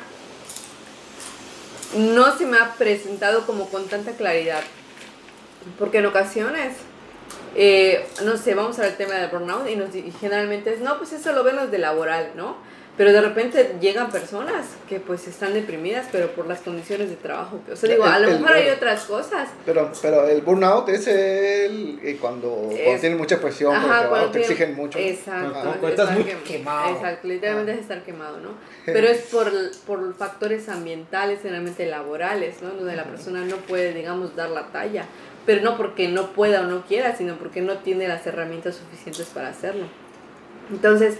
no se me ha presentado como con tanta claridad. Porque en ocasiones, eh, no sé, vamos al tema del burnout y, nos, y generalmente es, no, pues eso lo ven los de laboral, ¿no? Pero de repente llegan personas que pues están deprimidas, pero por las condiciones de trabajo. O sea, digo, a lo El- el- mejor hay otras cosas. Pero, pero el burnout es el eh, cuando, cuando Es- tiene mucha presión el Ajá, trabajo, cuando te exigen mucho. Exacto. Cuando estás muy estar quem- quemado. Exacto, literalmente Ah. es estar quemado, ¿no? Pero es por, por factores ambientales, generalmente laborales, ¿no? Donde la persona no puede, digamos, dar la talla. Pero no porque no pueda o no quiera, sino porque no tiene las herramientas suficientes para hacerlo. Entonces,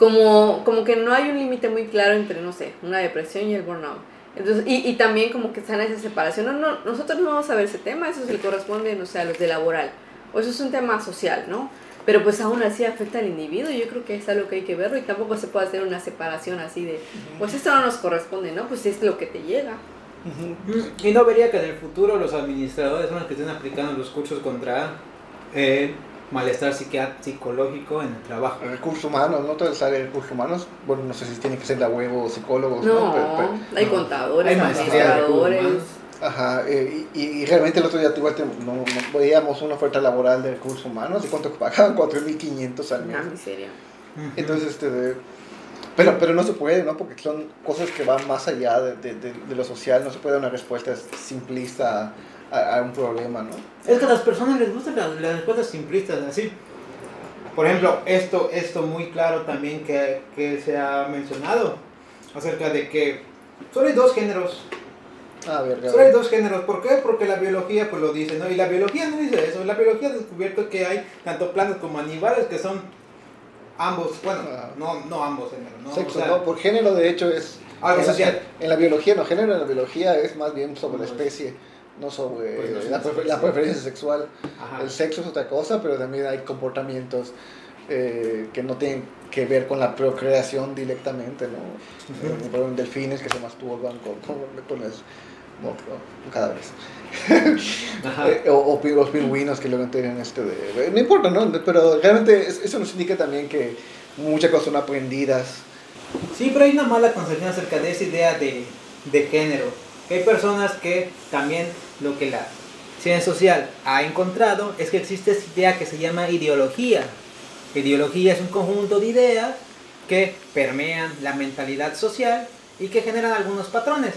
como, como que no hay un límite muy claro entre, no sé, una depresión y el burnout. Entonces, y, y también como que están esa separación. No, no, nosotros no vamos a ver ese tema, eso se le corresponde, no sé, a los de laboral. O eso es un tema social, ¿no? Pero pues aún así afecta al individuo, yo creo que es algo que hay que verlo y tampoco se puede hacer una separación así de, pues esto no nos corresponde, ¿no? Pues es lo que te llega. Y no vería que en el futuro los administradores son los que estén aplicando los cursos contra el malestar psicológico en el trabajo. Recursos humanos, ¿no? Área de recursos humanos, bueno, no sé si tiene que ser la huevo o psicólogos, ¿no? No, Pero- pero- hay no. contadores, Hay de administradores. humanos. Ajá, eh, y, y realmente el otro día igual te- no, no- veíamos una oferta laboral de recursos humanos y cuánto pagaban, 4.500 al mes. Una miseria. Entonces, este, de- pero, pero no se puede, ¿no? Porque son cosas que van más allá de, de- de- de lo social, no se puede dar una respuesta simplista a, a- un problema, ¿no? Es que a las personas les gustan las, las respuestas simplistas, así. Por ejemplo, esto, esto muy claro también que, que se ha mencionado acerca de que solo hay dos géneros. A ver, Solo hay dos géneros. ¿Por qué? Porque la biología pues lo dice, ¿no? Y la biología no dice eso. La biología ha descubierto que hay tanto plantas como animales que son ambos, bueno, Ah. no, no ambos géneros, ¿no? Sexo, O sea, ¿no? Por género, de hecho, es... Algo en la- social. En, la biología, no, género en la biología es más bien sobre la especie, no sobre Pues no la, prefer- la preferencia sexual. ajá. El sexo es otra cosa, pero también hay comportamientos eh, que no tienen que ver con la procreación directamente, ¿no? Eh, por ejemplo, delfines que se masturban con, con, las- no, cadáveres. Eh, o, o los pingüinos que luego tienen este de... No importa, ¿no? Pero realmente es- eso nos indica también que muchas cosas son aprendidas. Sí, pero hay una mala concepción acerca de esa idea de, de género. Que hay personas que también lo que la ciencia social ha encontrado es que existe esa idea que se llama ideología. Ideología es un conjunto de ideas que permean la mentalidad social y que generan algunos patrones.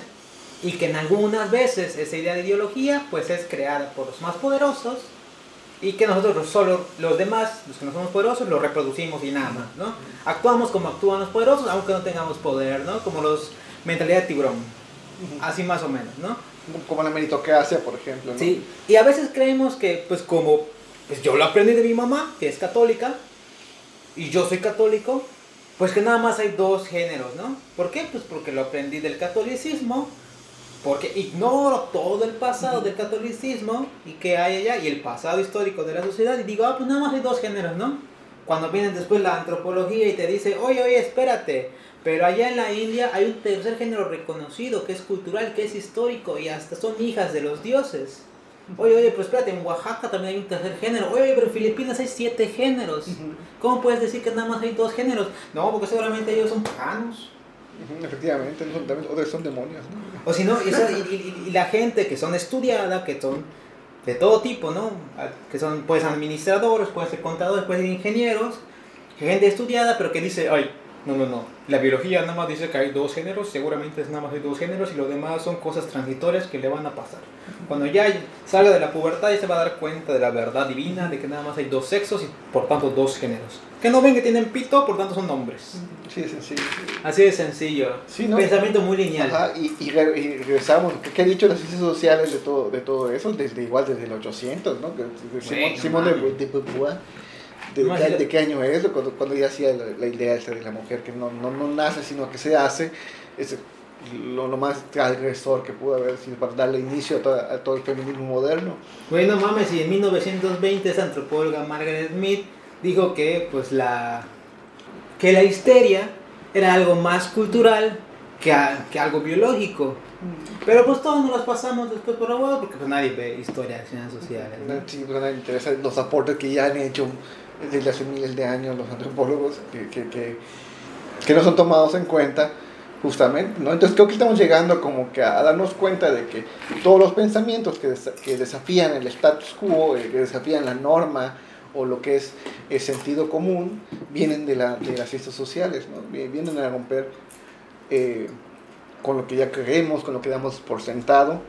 Y que en algunas veces esa idea de ideología pues es creada por los más poderosos y que nosotros solo los demás, los que no somos poderosos, lo reproducimos y nada más, ¿no? Actuamos como actúan los poderosos, aunque no tengamos poder, ¿no? Como los mentalidad de tiburón, así más o menos, ¿no? Como la meritocracia, por ejemplo. ¿no? Sí, y a veces creemos que, pues como, pues yo lo aprendí de mi mamá, que es católica, y yo soy católico, pues que nada más hay dos géneros, ¿no? ¿Por qué? Pues porque lo aprendí del catolicismo, porque ignoro todo el pasado del catolicismo y que hay allá, y el pasado histórico de la sociedad, y digo, ah, pues nada más hay dos géneros, ¿no? Cuando viene después la antropología y te dice, oye, oye, espérate, pero allá en la India hay un tercer género reconocido, que es cultural, que es histórico, y hasta son hijas de los dioses. Oye, oye, pero espérate, en Oaxaca también hay un tercer género. Oye, oye, pero en Filipinas hay siete géneros. ¿Cómo puedes decir que nada más hay dos géneros? No, porque seguramente ellos son paganos. efectivamente, no son, también, otros son demonios. ¿no? O si no, y- y la gente que son estudiada, que son de todo tipo, ¿no? Que son, pues, administradores, pueden ser contadores, pueden ser ingenieros, gente estudiada, pero que dice, ay, no, no, no, la biología nada más dice que hay dos géneros, seguramente es nada más hay dos géneros y lo demás son cosas transitorias que le van a pasar. Cuando ya salga de la pubertad ya se va a dar cuenta de la verdad divina, de que nada más hay dos sexos y por tanto dos géneros. Que no ven que tienen pito, por tanto son hombres. Sí, es sencillo. Así de sencillo. Sí, ¿no? Pensamiento muy lineal. Ajá, y, y, y regresamos, ¿qué, qué ha dicho las ciencias sociales de todo, de todo eso? Desde igual desde el 800, ¿no? Que- Sí, Simón, no Simón de, de Beauvoir, ¿de, No, sí. de qué año es? Cuando, cuando ya hacía la, la idea esta de la mujer que no, no, no nace, sino que se hace, es lo, lo más transgresor que pudo haber sido para darle inicio a, toda- a todo el feminismo moderno. Güey, no mames, y en 1920 esa antropóloga Margaret Mead dijo que pues la que la histeria era algo más cultural que, a- que algo biológico. Pero pues todos nos las pasamos después por abajo porque pues nadie ve historia de ciencias sociales. ¿no? Sí, pues, nadie interesa los aportes que ya han hecho desde hace miles de años los antropólogos, que, que, que, no son tomados en cuenta justamente, ¿no? Entonces creo que estamos llegando como que a darnos cuenta de que todos los pensamientos que, desa- que desafían el status quo, eh, que desafían la norma o lo que es el sentido común, vienen de, la, de las ciencias sociales, ¿no? Vi- Vienen a romper eh, con lo que ya creemos, con lo que damos por sentado,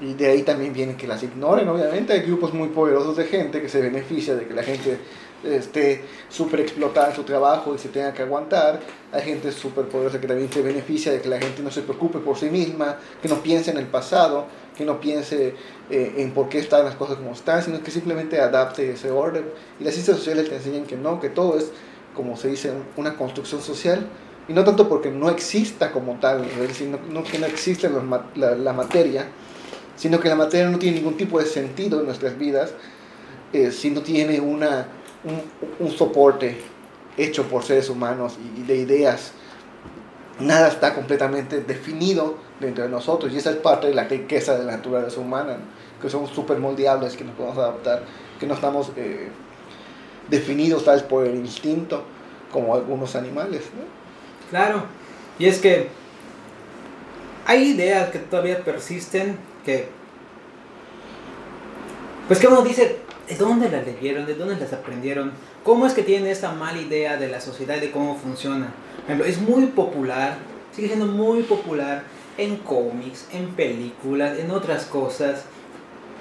y de ahí también viene que las ignoren, obviamente. Hay grupos muy poderosos de gente que se beneficia de que la gente esté súper explotada en su trabajo y se tenga que aguantar. Hay gente súper poderosa que también se beneficia de que la gente no se preocupe por sí misma, que no piense en el pasado, que no piense eh, en por qué están las cosas como están, sino que simplemente adapte ese orden. Y las ciencias sociales te enseñan que no, que todo es, como se dice, una construcción social Y no tanto porque no exista como tal, decir, no, que no exista la, la materia, sino que la materia no tiene ningún tipo de sentido en nuestras vidas eh, si no tiene una, un, un soporte hecho por seres humanos y de ideas. Nada está completamente definido dentro de nosotros y esa es parte de la riqueza de la naturaleza humana, que somos súper moldeables, que nos podemos adaptar, que no estamos eh, definidos tal por el instinto como algunos animales. Claro, y es que hay ideas que todavía persisten que, pues que uno dice, ¿de dónde las leyeron? ¿De dónde las aprendieron? ¿Cómo es que tienen esta mala idea de la sociedad y de cómo funciona? Por ejemplo, es muy popular, sigue siendo muy popular en cómics, en películas, en otras cosas.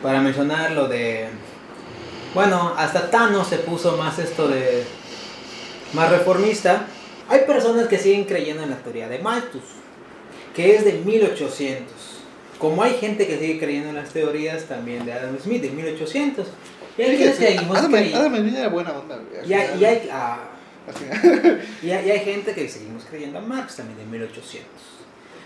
Para mencionar lo de... Bueno, hasta Thanos se puso más esto de... Más reformista. Hay personas que siguen creyendo en la teoría de Malthus, que es de 1800. Como hay gente que sigue creyendo en las teorías también de Adam Smith de 1800. Y hay quienes seguimos Adam, creyendo. Era buena onda. güey, Y hay, y hay- ah, y hay- y hay gente que seguimos creyendo a Marx también de 1800.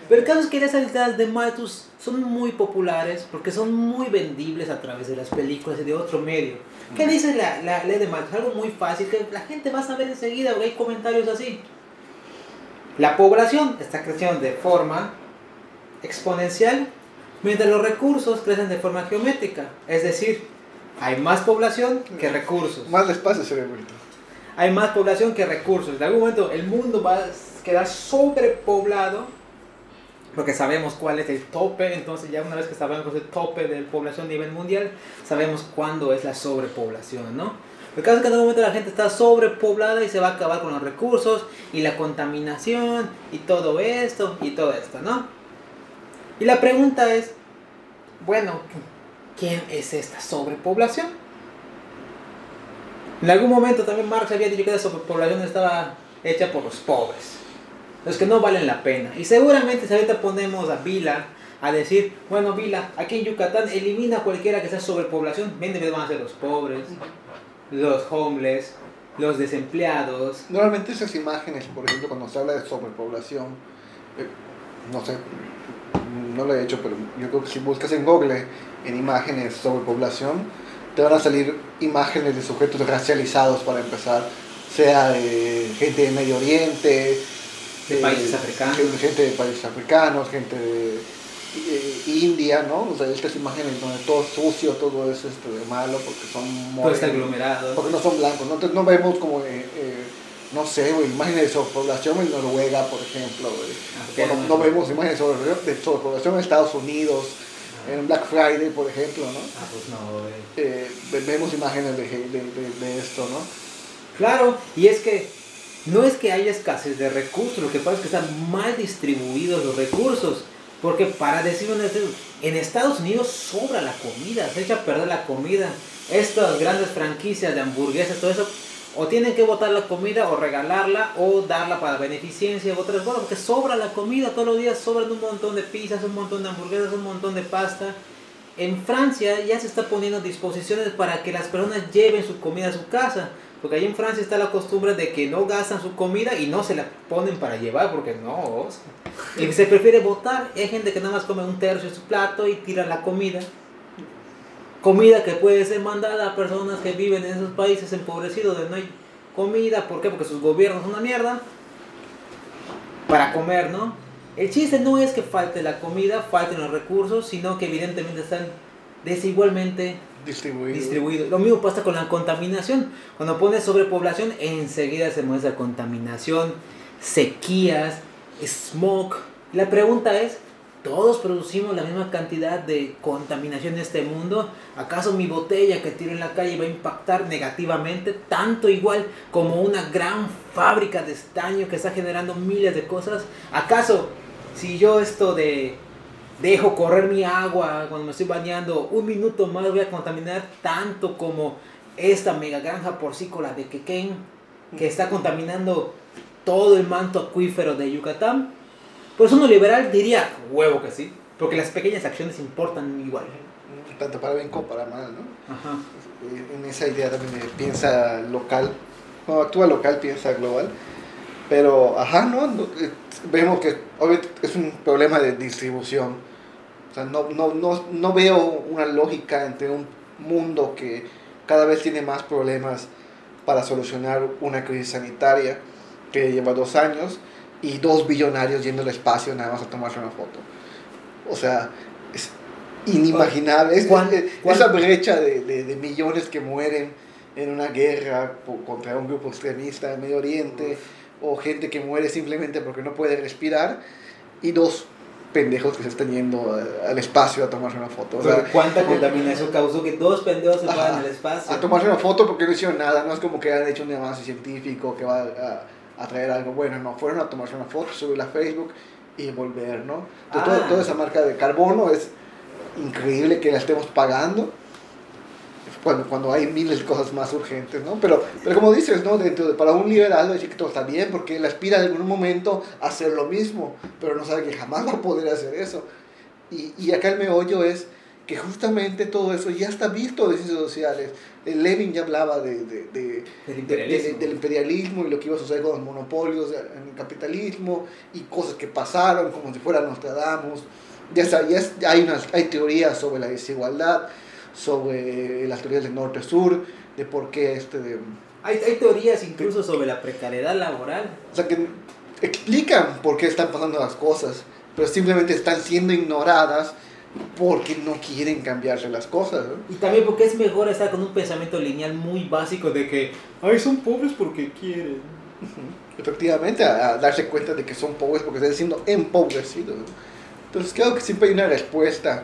Pero el caso es que esas ideas de Malthus son muy populares porque son muy vendibles a través de las películas y de otro medio. ¿Qué dice la, la ley de Malthus? Algo muy fácil que la gente va a saber enseguida porque hay comentarios así. La población está creciendo de forma exponencial mientras los recursos crecen de forma geométrica. Es decir, hay más población que recursos. Más despacio, cerebrito. Hay más población que recursos. En algún momento el mundo va a quedar sobrepoblado. Porque sabemos cuál es el tope. Entonces ya una vez que sabemos el tope de población a nivel mundial, sabemos cuándo es la sobrepoblación, ¿no? El caso es que en algún momento la gente está sobrepoblada y se va a acabar con los recursos y la contaminación y todo esto y todo esto, ¿no? Y la pregunta es, bueno, ¿quién es esta sobrepoblación? En algún momento también Marx había dicho que la sobrepoblación estaba hecha por los pobres, los que no valen la pena. Y seguramente si ahorita ponemos a Vila a decir, bueno Vila, aquí en Yucatán elimina cualquiera que sea sobrepoblación, bien van a ser los pobres, los homeless, los desempleados. Normalmente esas imágenes, por ejemplo, cuando se habla de sobrepoblación, eh, no sé, no lo he hecho, pero yo creo que si buscas en Google en imágenes sobrepoblación, te van a salir imágenes de sujetos racializados para empezar, sea de gente de Medio Oriente, De eh, países africanos. gente, de países africanos, gente de eh, India, ¿no? O sea, estas imágenes donde todo es sucio, todo es este, malo, porque son Todo está aglomerado. Porque no son blancos, no, Entonces no vemos como, eh, eh, no sé, güey, imágenes de sobrepoblación en Noruega, por ejemplo, güey. Ah, no, no vemos imágenes de, sobre- de sobrepoblación en Estados Unidos, en Black Friday, por ejemplo, ¿no? Ah, pues no, güey. Eh, ve- vemos imágenes de, de, de- de esto, ¿no? Claro, y es que no es que haya escasez de recursos, lo que pasa es que están mal distribuidos los recursos. Porque para decir vez, en Estados Unidos sobra la comida, se echa a perder la comida. Estas grandes franquicias de hamburguesas, todo eso, o tienen que botar la comida o regalarla o darla para beneficencia u otras cosas, porque sobra la comida, todos los días sobran un montón de pizzas, un montón de hamburguesas, un montón de pasta. En Francia ya se está poniendo disposiciones para que las personas lleven su comida a su casa. Porque ahí en Francia está la costumbre de que no gastan su comida y no se la ponen para llevar, porque no, o sea, y se prefiere botar. Hay gente que nada más come un tercio de su plato y tira la comida. Comida que puede ser mandada a personas que viven en esos países empobrecidos donde no hay comida. ¿Por qué? Porque sus gobiernos son una mierda. Para comer, ¿no? El chiste no es que falte la comida, falten los recursos, sino que evidentemente están desigualmente Distribuido. distribuido. Lo mismo pasa con la contaminación. Cuando pones sobrepoblación, enseguida se muestra contaminación, sequías, smog. La pregunta es, ¿todos producimos la misma cantidad de contaminación en este mundo? ¿Acaso mi botella que tiro en la calle va a impactar negativamente tanto igual como una gran fábrica de estaño que está generando miles de cosas? ¿Acaso si yo esto de dejo correr mi agua cuando me estoy bañando, un minuto más voy a contaminar tanto como esta mega granja porcícola de Quequén que está contaminando todo el manto acuífero de Yucatán. Pues uno liberal diría, huevo que sí, porque las pequeñas acciones importan igual. Tanto para bien como para mal, ¿no? Ajá. En esa idea también de piensa local, cuando actúa local, piensa global. Pero, ajá, ¿no? No, eh, Vemos que obviamente es un problema de distribución. O sea, no, no, no, no veo una lógica entre un mundo que cada vez tiene más problemas para solucionar una crisis sanitaria que lleva dos años y dos billonarios yendo al espacio nada más a tomarse una foto. O sea, es inimaginable. Es- ¿Cuán- es- cuán- esa brecha de, de- de millones que mueren en una guerra contra un grupo extremista en Medio Oriente o gente que muere simplemente porque no puede respirar y dos pendejos que se están yendo al espacio a tomarse una foto. O sea, ¿Cuánta contaminación causó que dos pendejos se fueran al espacio? a tomarse una foto porque no hicieron nada, no es como que han hecho un avance científico que va a, a traer algo bueno, no, fueron a tomarse una foto, subirla a Facebook y volver, ¿no? Entonces, Ah. toda, toda esa marca de carbono es increíble que la estemos pagando cuando, cuando hay miles de cosas más urgentes, ¿no? Pero, pero como dices, ¿no? Dentro de, para un liberal decir que todo está bien porque él aspira en algún momento a hacer lo mismo, pero no sabe que jamás va a poder hacer eso. Y, y acá el meollo es que justamente todo eso ya está visto de ciencias sociales. Eh, Levin ya hablaba de, de- de- Del de- imperialismo. de- del imperialismo y lo que iba a suceder con los monopolios en el capitalismo y cosas que pasaron como si fuera Nostradamus. Ya, está, ya, hay, unas, hay teorías sobre la desigualdad, sobre las teorías del norte-sur, de por qué este... de- Hay, hay teorías incluso sobre la precariedad laboral. o sea, que explican por qué están pasando las cosas, pero simplemente están siendo ignoradas porque no quieren cambiarse las cosas. ¿no? Y también porque es mejor estar con un pensamiento lineal muy básico de que, ay, son pobres porque quieren. efectivamente a, a darse cuenta de que son pobres porque están siendo empobrecidos. Entonces creo que siempre hay una respuesta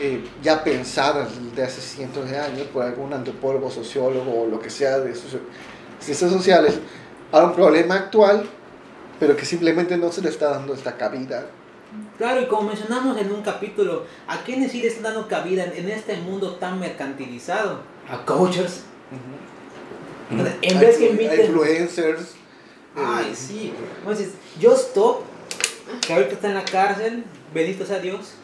eh, ya pensada desde hace cientos de años por algún antropólogo, sociólogo o lo que sea de ciencias sociales a un problema actual, pero que simplemente no se le está dando esta cabida. Claro, y como mencionamos en un capítulo, ¿a quiénes sí le están dando cabida en este mundo tan mercantilizado? A coaches. En vez que inviten... influencers. eh, Ay, sí. Entonces, Just Stop, que ahorita está en la cárcel, bendito sea Dios,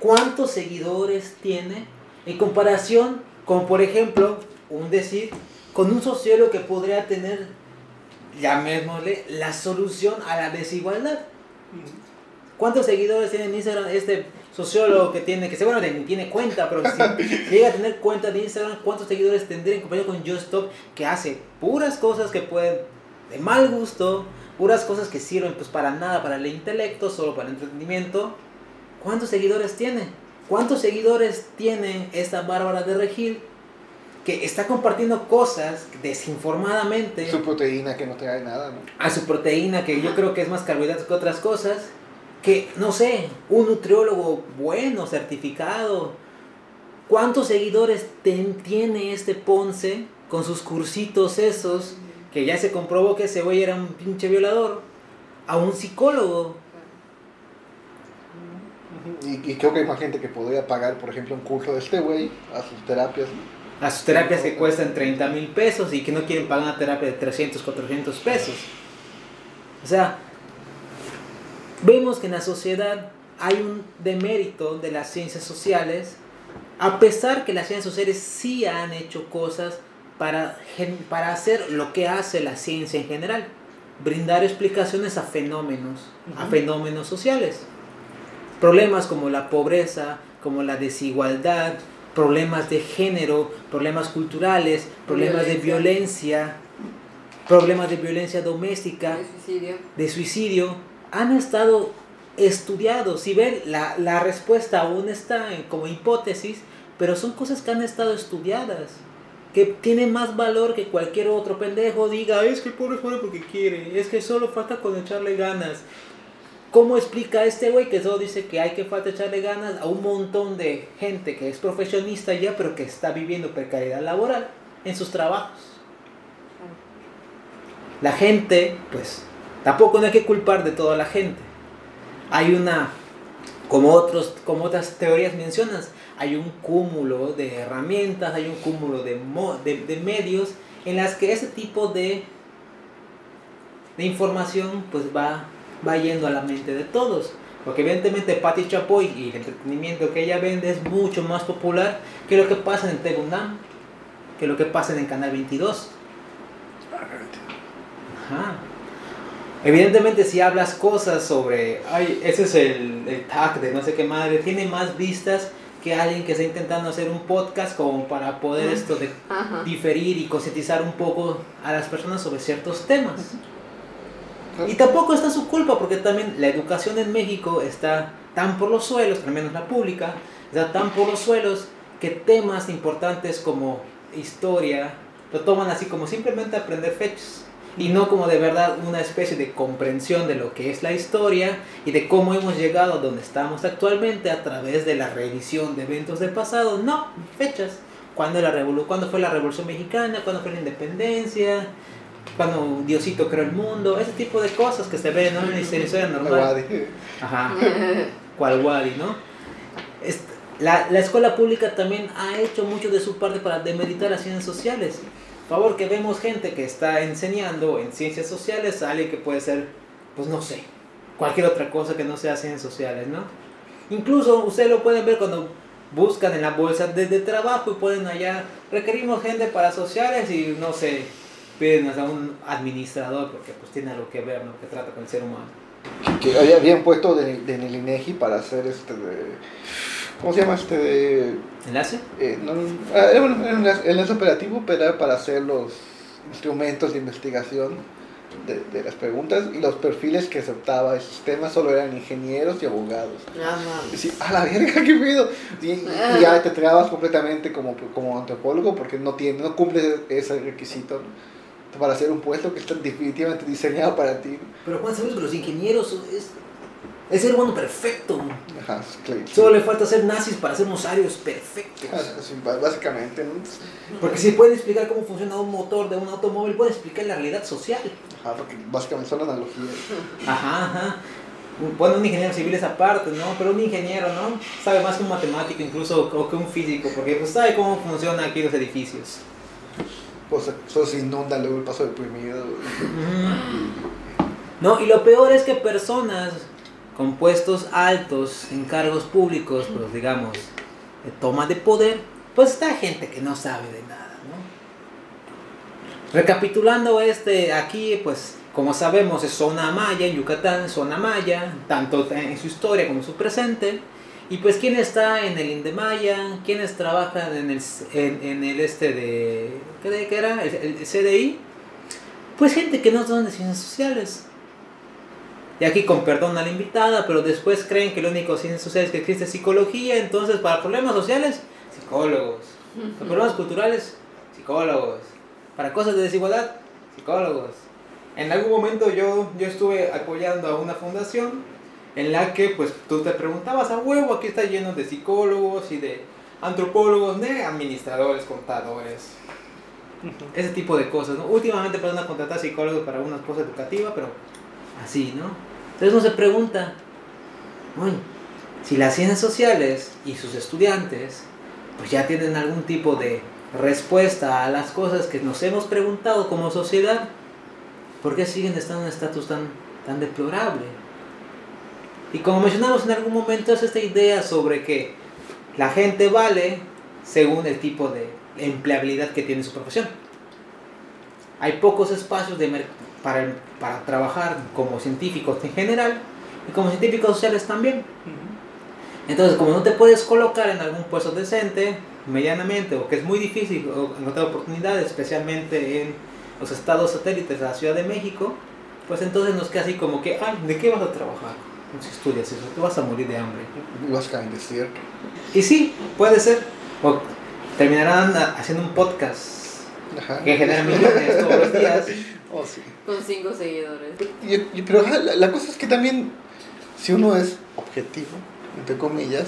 ¿cuántos seguidores tiene en comparación con, por ejemplo, un decir, con un sociólogo que podría tener, llamémosle, la solución a la desigualdad? ¿Cuántos seguidores tiene en Instagram este sociólogo que tiene, que seguramente ni tiene cuenta, pero si llega a tener cuenta de Instagram, cuántos seguidores tendría en comparación con Just Stop que hace puras cosas que pueden, de mal gusto, puras cosas que sirven pues para nada, para el intelecto, solo para el entretenimiento? ¿Cuántos seguidores tiene? ¿Cuántos seguidores tiene esta Bárbara de Regil que está compartiendo cosas desinformadamente? Su proteína que no trae nada, ¿no? a su proteína, que yo creo que es más carbohidratos que otras cosas, que, no sé, un nutriólogo bueno, certificado, ¿cuántos seguidores ten- tiene este Ponce con sus cursitos esos, que ya se comprobó que ese güey era un pinche violador, a un psicólogo? Y, y creo que hay más gente que podría pagar, por ejemplo, un curso de este güey a sus terapias. A sus terapias que cuestan 30 mil pesos y que no quieren pagar una terapia de 300, 400 pesos. O sea, vemos que en la sociedad hay un demérito de las ciencias sociales, a pesar que las ciencias sociales sí han hecho cosas para, para hacer lo que hace la ciencia en general, brindar explicaciones a fenómenos, a fenómenos sociales. Problemas como la pobreza, como la desigualdad, problemas de género, problemas culturales, problemas de violencia, problemas de violencia doméstica, suicidio. de suicidio, han estado estudiados. Si ven, la, la respuesta aún está en- como hipótesis, pero son cosas que han estado estudiadas. Que tienen más valor que cualquier otro pendejo diga, es que el pobre pobre porque quiere, es que solo falta con echarle ganas. ¿Cómo explica este güey que solo dice que hay que falta echarle ganas a un montón de gente que es profesionista ya, pero que está viviendo precariedad laboral en sus trabajos? La gente, pues, tampoco no hay que culpar de toda la gente. Hay una, como, otros, como otras teorías mencionas, hay un cúmulo de herramientas, hay un cúmulo de, mo- de, de medios en las que ese tipo de, de información pues va, va yendo a la mente de todos. Porque evidentemente Patti Chapoy y el entretenimiento que ella vende es mucho más popular que lo que pasa en TV UNAM, que lo que pasa en el Canal 22. Ajá. Evidentemente si hablas cosas sobre, ay, ese es el, el tag de no sé qué madre, tiene más vistas que alguien que está intentando hacer un podcast como para poder esto de Ajá. diferir y concientizar un poco a las personas sobre ciertos temas. Y tampoco está su culpa porque también la educación en México está tan por los suelos, al menos la pública, está tan por los suelos que temas importantes como historia lo toman así como simplemente aprender fechas y no como de verdad una especie de comprensión de lo que es la historia y de cómo hemos llegado a donde estamos actualmente a través de la revisión de eventos del pasado. No, fechas. ¿Cuándo, la revolu ¿Cuándo fue la Revolución Mexicana? ¿Cuándo fue la Independencia? ¿Cuándo Diosito creó el mundo? Ese tipo de cosas que se ven ¿no? en la historia normal. Ajá. Cual Wadi, ¿no? La, la escuela pública también ha hecho mucho de su parte para demeritar las ciencias sociales. Favor, que vemos gente que está enseñando en ciencias sociales a alguien que puede ser, pues no sé, cualquier otra cosa que no sea ciencias sociales, ¿no? Incluso ustedes lo pueden ver cuando buscan en la bolsa de, trabajo y ponen allá, requerimos gente para sociales y no sé, piden hasta un administrador porque pues tiene algo que ver, ¿no? Que trata con el ser humano. Que había- habían puesto de, de en INEGI para hacer este. ¿Cómo se llama este de.? ¿Enlace? eh, no, ah, era un era un enlace- enlace operativo, pero era para hacer los instrumentos de investigación de, de las preguntas y los perfiles que aceptaba el sistema solo eran ingenieros y abogados. Ah. Y sí, a la verga, qué pedo. Y, y ya te trabas completamente como, como antropólogo porque no tiene, no cumple ese requisito ¿no? para hacer un puesto que está definitivamente diseñado para ti. Pero Juan, sabes que los ingenieros es, es ser humano perfecto. Ajá, claro. Solo le falta ser nazis para ser mosarios perfectos. Ah, sí, básicamente, ¿no? Porque si pueden explicar cómo funciona un motor de un automóvil, pueden explicar la realidad social. Ajá, porque básicamente son analogías. Ajá, ajá. Bueno, un ingeniero civil es aparte, ¿no? Pero un ingeniero, ¿no? Sabe más que un matemático incluso o que un físico, porque pues sabe cómo funcionan aquí los edificios. O sea, solo se inunda luego el paso deprimido. No, y lo peor es que personas con puestos altos en cargos públicos, pues digamos, de toma de poder, pues está gente que no sabe de nada, ¿no? Recapitulando este, aquí, pues como sabemos es zona maya, en Yucatán, zona maya, tanto en su historia como en su presente. Y pues quién está en el Indemaya, quiénes trabajan en el, en, en el este de, ¿qué, era? El, el CDI. Pues gente que no son de ciencias sociales. Y aquí con perdón a la invitada, pero después creen que lo único ciencias sociales que existe es psicología, entonces para problemas sociales, psicólogos. Para problemas culturales, psicólogos. Para cosas de desigualdad, psicólogos. En algún momento yo, yo estuve apoyando a una fundación en la que pues tú te preguntabas a huevo, aquí está lleno de psicólogos y de antropólogos, de administradores, contadores. Ese tipo de cosas, ¿no? Últimamente empezaron a contratar psicólogos para algunas cosas educativas, pero así, ¿no? Entonces uno se pregunta, bueno, si las ciencias sociales y sus estudiantes pues ya tienen algún tipo de respuesta a las cosas que nos hemos preguntado como sociedad, ¿por qué siguen estando en un estatus tan, tan deplorable? Y como mencionamos en algún momento es esta idea sobre que la gente vale según el tipo de empleabilidad que tiene su profesión. Hay pocos espacios de mer- para, para trabajar como científicos en general y como científicos sociales también. Entonces, como no te puedes colocar en algún puesto decente, medianamente, o que es muy difícil encontrar oportunidades, especialmente en los estados satélites de la Ciudad de México, pues entonces nos queda así como que, ay, ¿de qué vas a trabajar? Si estudias eso, te vas a morir de hambre. Básicamente es cierto. Y sí, puede ser. O terminarán a- haciendo un podcast Ajá. que genera millones todos los días. Oh, sí. Con cinco seguidores. Y- y- pero la, la cosa es que también, si uno es objetivo, entre comillas,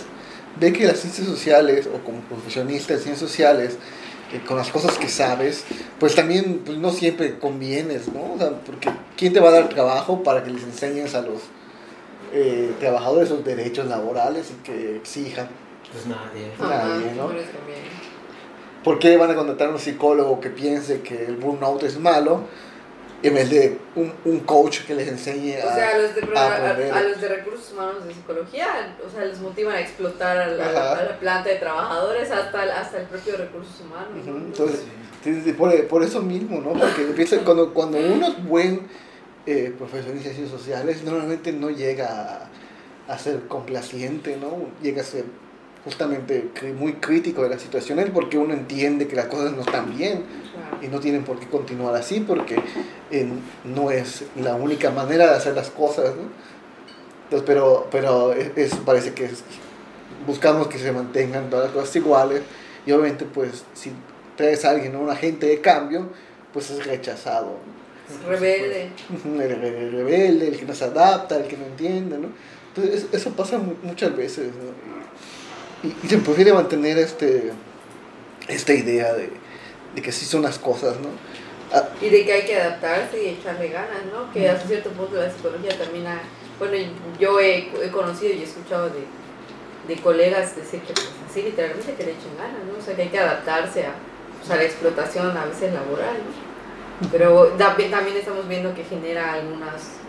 ve que las ciencias sociales o como profesionista de ciencias sociales, que con las cosas que sabes, pues también pues, no siempre convienes, ¿no? O sea, porque ¿quién te va a dar trabajo para que les enseñes a los eh, trabajadores sus derechos laborales y que exijan? Pues nadie. Nadie, ¿no? por eso también. ¿Por qué van a contratar a un psicólogo que piense que el burnout es malo en vez de un, un coach que les enseñe a... O sea, a los, de, a a, los de recursos humanos de psicología, o sea, les motivan a explotar a la, a la planta de trabajadores hasta, el- hasta el propio recursos humanos. Entonces, sí, por, por eso mismo, ¿no? Porque cuando, cuando uno es buen eh, profesor de ciencias sociales normalmente no llega a, a ser complaciente, ¿no? Llega a ser justamente muy crítico de las situaciones porque uno entiende que las cosas no están bien y no tienen por qué continuar así porque eh, no es la única manera de hacer las cosas, ¿no? Entonces, pero, pero es- eso parece que es- buscamos que se mantengan todas las cosas iguales y obviamente pues si traes a alguien, ¿no? un agente de cambio, pues es rechazado. Rebelde. Ujú, El, re- el rebelde, el que no se adapta, el que no entiende, ¿no? Entonces es- eso pasa mu- muchas veces, ¿no? Y, y se prefiere mantener este, esta idea de, de que así son las cosas, ¿no? Ah, Y de que hay que adaptarse y echarle ganas, ¿no? Que hasta cierto punto la psicología también ha... Bueno, yo he, he conocido y he escuchado de, de colegas decir que pues así literalmente que le echen ganas, ¿no? O sea, que hay que adaptarse a, pues, a la explotación a veces laboral, ¿no? Pero también, también estamos viendo que genera algunas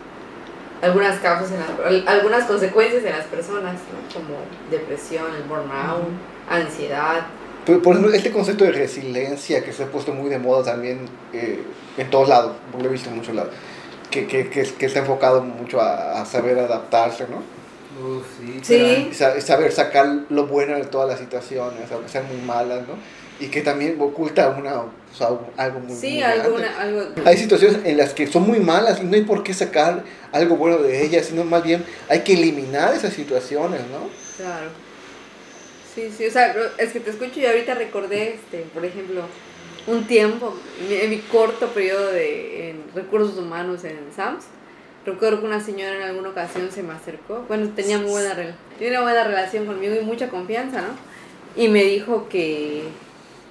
algunas causas, en las, al- algunas consecuencias en las personas, ¿no? Como depresión, el burnout, ansiedad. Por, por ejemplo, este concepto de resiliencia que se ha puesto muy de moda también eh, en todos lados, porque lo he visto en muchos lados, que, que, que, que está enfocado mucho a, a saber adaptarse, ¿no? Uf, sí. Sí. Saber sacar lo bueno de todas las situaciones, aunque sean muy malas, ¿no? Y que también oculta una, o sea, algo muy, Sí, muy grande. alguna, algo... Hay situaciones en las que son muy malas y no hay por qué sacar algo bueno de ellas, sino más bien hay que eliminar esas situaciones, ¿no? Claro. Sí, sí, o sea, es que te escucho y ahorita recordé, este, por ejemplo, un tiempo, en mi- corto periodo de recursos humanos en SAMS, recuerdo que una señora en alguna ocasión se me acercó, bueno, tenía muy buena, tenía buena relación conmigo y mucha confianza, ¿no? Y me dijo que,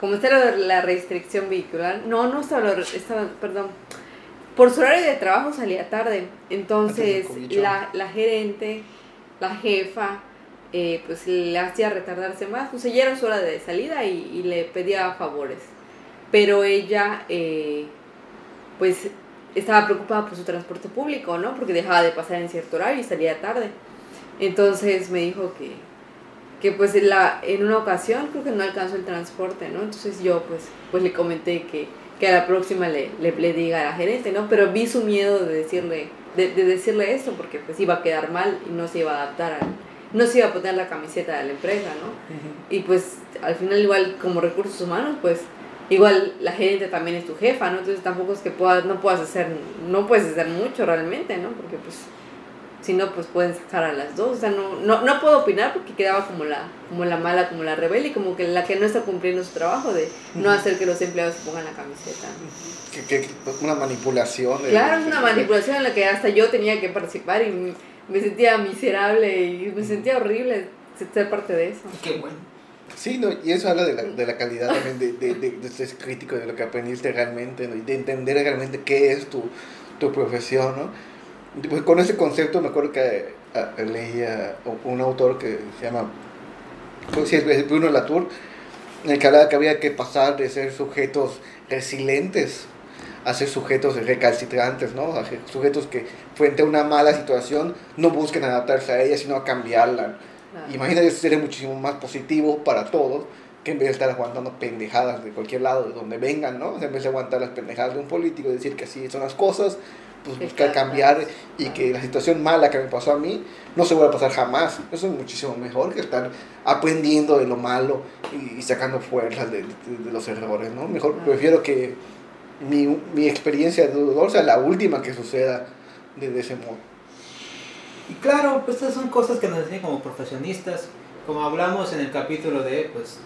como está la, restricción vehicular, no, no estaba, estaba, perdón, por su horario de trabajo salía tarde, entonces la, la gerente, la jefa, eh, pues le hacía retardarse más, pues ya era su hora de salida y, y le pedía favores. Pero ella, eh, pues, estaba preocupada por su transporte público, ¿no? Porque dejaba de pasar en cierto horario y salía tarde. Entonces me dijo que, que pues en, la, en una ocasión creo que no alcanzó el transporte, ¿no? Entonces yo pues, pues le comenté que, que a la próxima le, le, le diga a la gerente, ¿no? Pero vi su miedo de decirle, de, de decirle esto porque pues iba a quedar mal y no se iba a adaptar al, no se iba a poner la camiseta de la empresa, ¿no? Y pues al final igual como recursos humanos, pues igual la gerente también es tu jefa, ¿no? Entonces tampoco es que puedas, no puedas hacer, no puedes hacer mucho realmente, ¿no? Porque pues si no, pues pueden sacar a las dos, o sea, no, no, no puedo opinar porque quedaba como la, como la mala, como la rebelde y como que la que no está cumpliendo su trabajo de no hacer que los empleados se pongan la camiseta. Que, que- una manipulación. de- Claro, es una manipulación en la que hasta yo tenía que participar y me- me sentía miserable y me sentía horrible ser parte de eso. Qué bueno. Sí, no, y eso habla de la, de la calidad también de, de, de, de ser crítico, de lo que aprendiste realmente, ¿no? y de entender realmente qué es tu, tu profesión, ¿no? Pues con ese concepto me acuerdo que ah, leía un autor que se llama pues, sí, es Bruno Latour, en el que hablaba que había que pasar de ser sujetos resilientes a ser sujetos recalcitrantes, ¿no? A ser sujetos que frente a una mala situación no busquen adaptarse a ella, sino a cambiarla. Claro. Imagínate, sería muchísimo más positivo para todos que en vez de estar aguantando pendejadas de cualquier lado, de donde vengan, ¿no? O sea, en vez de aguantar las pendejadas de un político y decir que así son las cosas, pues buscar cambiar y que la situación mala que me pasó a mí no se vuelva a pasar jamás. Eso es muchísimo mejor que estar aprendiendo de lo malo y, y sacando fuerzas de, de- de los errores, ¿no? Mejor prefiero que mi, mi experiencia de dolor sea la última que suceda de, de ese modo. Y claro, pues estas son cosas que nos enseñan como profesionistas, como hablamos en el capítulo de, pues,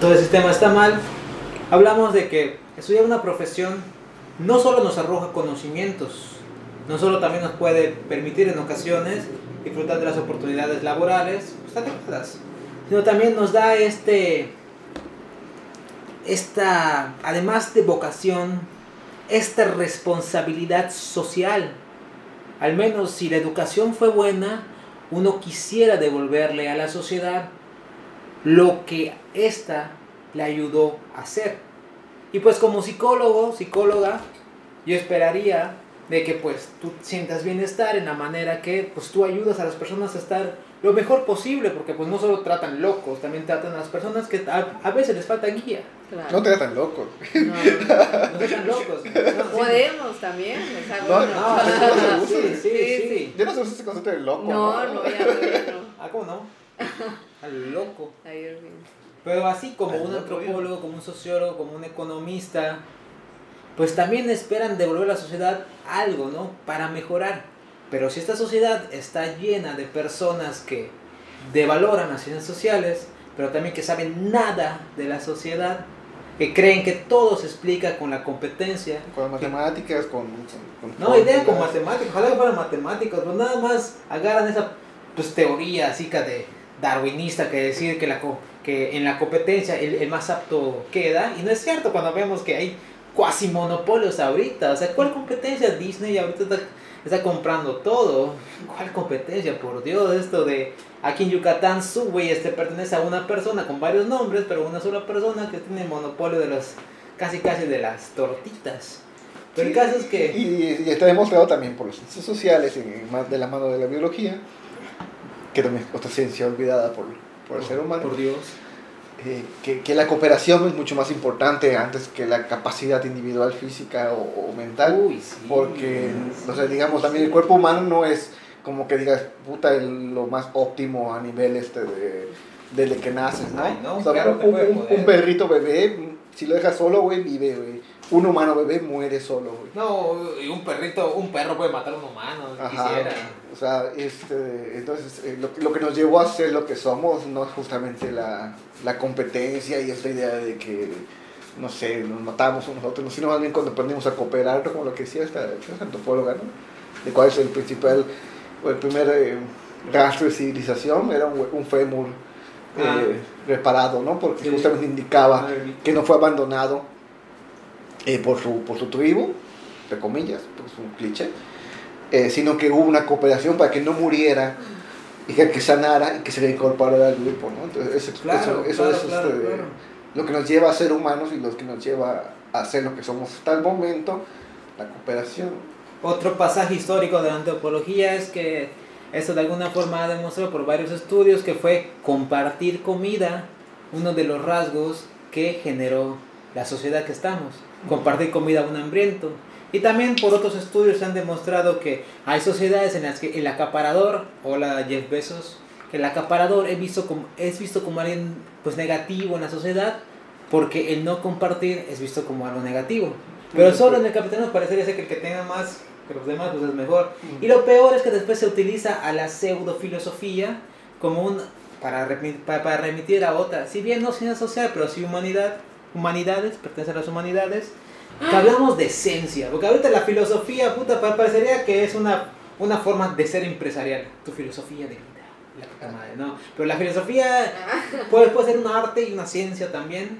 todo el sistema está mal. Hablamos de que estudiar una profesión no solo nos arroja conocimientos, no solo también nos puede permitir en ocasiones disfrutar de las oportunidades laborales pues, sino también nos da este, esta, además de vocación, esta responsabilidad social. Al menos si la educación fue buena, uno quisiera devolverle a la sociedad lo que ésta le ayudó a hacer. Y pues como psicólogo, psicóloga, yo esperaría de que pues tú sientas bienestar en la manera que pues tú ayudas a las personas a estar lo mejor posible, porque pues no solo tratan locos, también tratan a las personas que a, a veces les falta guía. Claro. No te da tan loco. No, no, No tratan locos. No, sí. Podemos también, o sea, No, bueno. No, no, sí, sí, sí, Sí, sí. Yo no sé ese concepto de loco. No, no, ya no, ya no. Ah, ¿cómo no? Al loco. Ahí. Pero así como un antropólogo, como un sociólogo, como un economista, pues también esperan devolver a la sociedad algo, ¿no? Para mejorar. Pero si esta sociedad está llena de personas que devaloran las ciencias sociales, pero también que saben nada de la sociedad, que creen que todo se explica con la competencia, Con matemáticas, con. con, con no, idea con fórmulas. matemáticos, ojalá que fueran matemáticos, pero nada más agarran esa pues, teoría así que de darwinista que decir que, la, que en la competencia el, el más apto queda, y no es cierto cuando vemos que hay cuasi monopolios ahorita, o sea, ¿cuál competencia Disney ahorita está, está comprando todo? ¿Cuál competencia? Por Dios, esto de aquí en Yucatán Subway este pertenece a una persona con varios nombres, pero una sola persona que tiene el monopolio de las casi casi de las tortitas. Pero el caso es que Y, y está demostrado también por las ciencias sociales, de la mano de la biología, que también es otra ciencia olvidada por, por el ser humano, Por Dios. eh, que, que la cooperación es mucho más importante antes que la capacidad individual física o, o mental. Uy, sí. Porque, o sea, digamos, también el cuerpo humano no es como que digas, puta, el- lo más óptimo a nivel este de, desde que naces, ¿no? Ay, no, O sea, claro, un, un- un perrito bebé, si lo dejas solo, güey, vive, güey. Un humano bebé muere solo, güey. No, y un perrito, un perro puede matar a un humano, Ajá. quisiera. O sea, este, entonces, eh, lo, lo que nos llevó a ser lo que somos no es justamente la, la competencia y esta idea de que, no sé, nos matamos unos a otros, sino más bien cuando aprendimos a cooperar, como lo que decía esta, esta antropóloga, ¿no? De cuál es el principal, o el primer eh, rastro de civilización, era un, un fémur eh, Ah. reparado, ¿no? Porque Sí. justamente indicaba que no fue abandonado eh, por, su, por su tribu, entre comillas, pues un cliché, eh, sino que hubo una cooperación para que no muriera y que, que sanara y que se reincorporara al grupo, ¿no? Entonces, eso, Claro, eso, eso claro, es este, claro. lo que nos lleva a ser humanos y lo que nos lleva a ser lo que somos hasta el momento, la cooperación. Otro pasaje histórico de la antropología es que eso de alguna forma ha demostrado por varios estudios que fue compartir comida uno de los rasgos que generó la sociedad que estamos. Compartir comida a un hambriento. Y también por otros estudios se han demostrado que hay sociedades en las que el acaparador, hola Jeff Bezos, que el acaparador es visto como, es visto como alguien pues negativo en la sociedad porque el no compartir es visto como algo negativo. Pero solo sí. en el capitalismo parecería ser que el que tenga más que los demás pues es mejor. Y lo peor es que después se utiliza a la pseudo filosofía como un para, para, remitir a otra, si bien no ciencia social, pero sí humanidad, humanidades, pertenece a las humanidades, que hablamos de esencia, porque ahorita la filosofía, puta, pa- parecería que es una, una forma de ser empresarial, tu filosofía de vida, la puta madre, ¿no? Pero la filosofía puede, puede ser un arte y una ciencia también,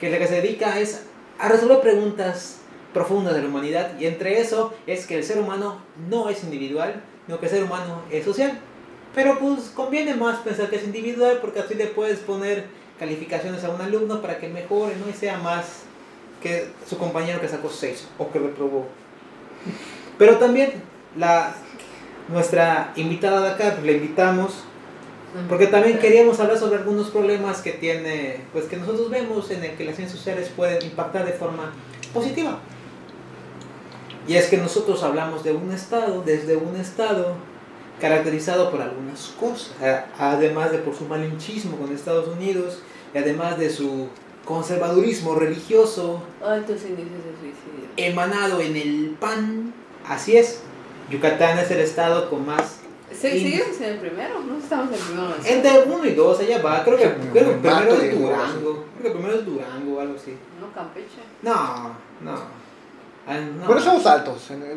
que lo que se dedica es a resolver preguntas profundas de la humanidad, y entre eso es que el ser humano no es individual, sino que el ser humano es social. Pero pues conviene más pensar que es individual porque así le puedes poner calificaciones a un alumno para que mejore ¿no? y sea más que su compañero que sacó 6 o que reprobó. Pero también la, nuestra invitada de acá, pues, la invitamos porque también queríamos hablar sobre algunos problemas que tiene, pues que nosotros vemos en el que las ciencias sociales pueden impactar de forma positiva. Y es que nosotros hablamos de un estado, desde un estado caracterizado por algunas cosas, además de por su malinchismo con Estados Unidos, y además de su conservadurismo religioso Altos índices de suicidio. emanado en el pan. Así es, Yucatán es el estado con más Sí, Y- Seguimos en el primero, no estamos en el primero. Entre uno y dos, allá va. Creo que, creo que Me primero es Durango. Creo que primero es Durango o algo así. No, Campeche. No, no. Ah, no. Pero somos altos en a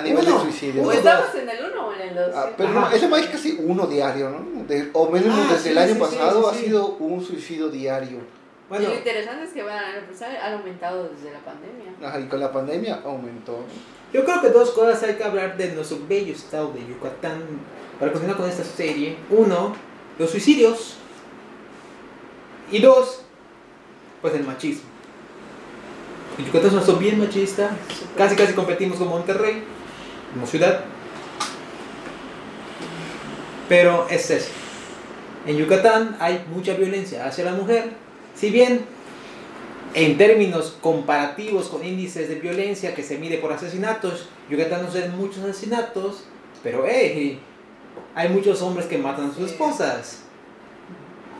nivel Uno. de suicidio. ¿O Uno, estamos en el 1 o en el 2? Ah, pero no, ese país casi uno diario, ¿no? De- o menos Ah, desde sí, el año sí, pasado sí, ha sí. sido un suicidio diario. Bueno, y lo interesante es que van a empezar, han aumentado desde la pandemia. Ajá, y con la pandemia aumentó. yo creo que dos cosas hay que hablar de nuestro bello estado de Yucatán para continuar con esta serie. Uno, los suicidios. Y dos, pues el machismo. Yucatán somos bien machista. Casi casi competimos con Monterrey como ciudad. Pero es eso. En Yucatán hay mucha violencia hacia la mujer. Si bien en términos comparativos con índices de violencia que se mide por asesinatos, Yucatán no suceden muchos asesinatos, pero hey, hay muchos hombres que matan a sus esposas.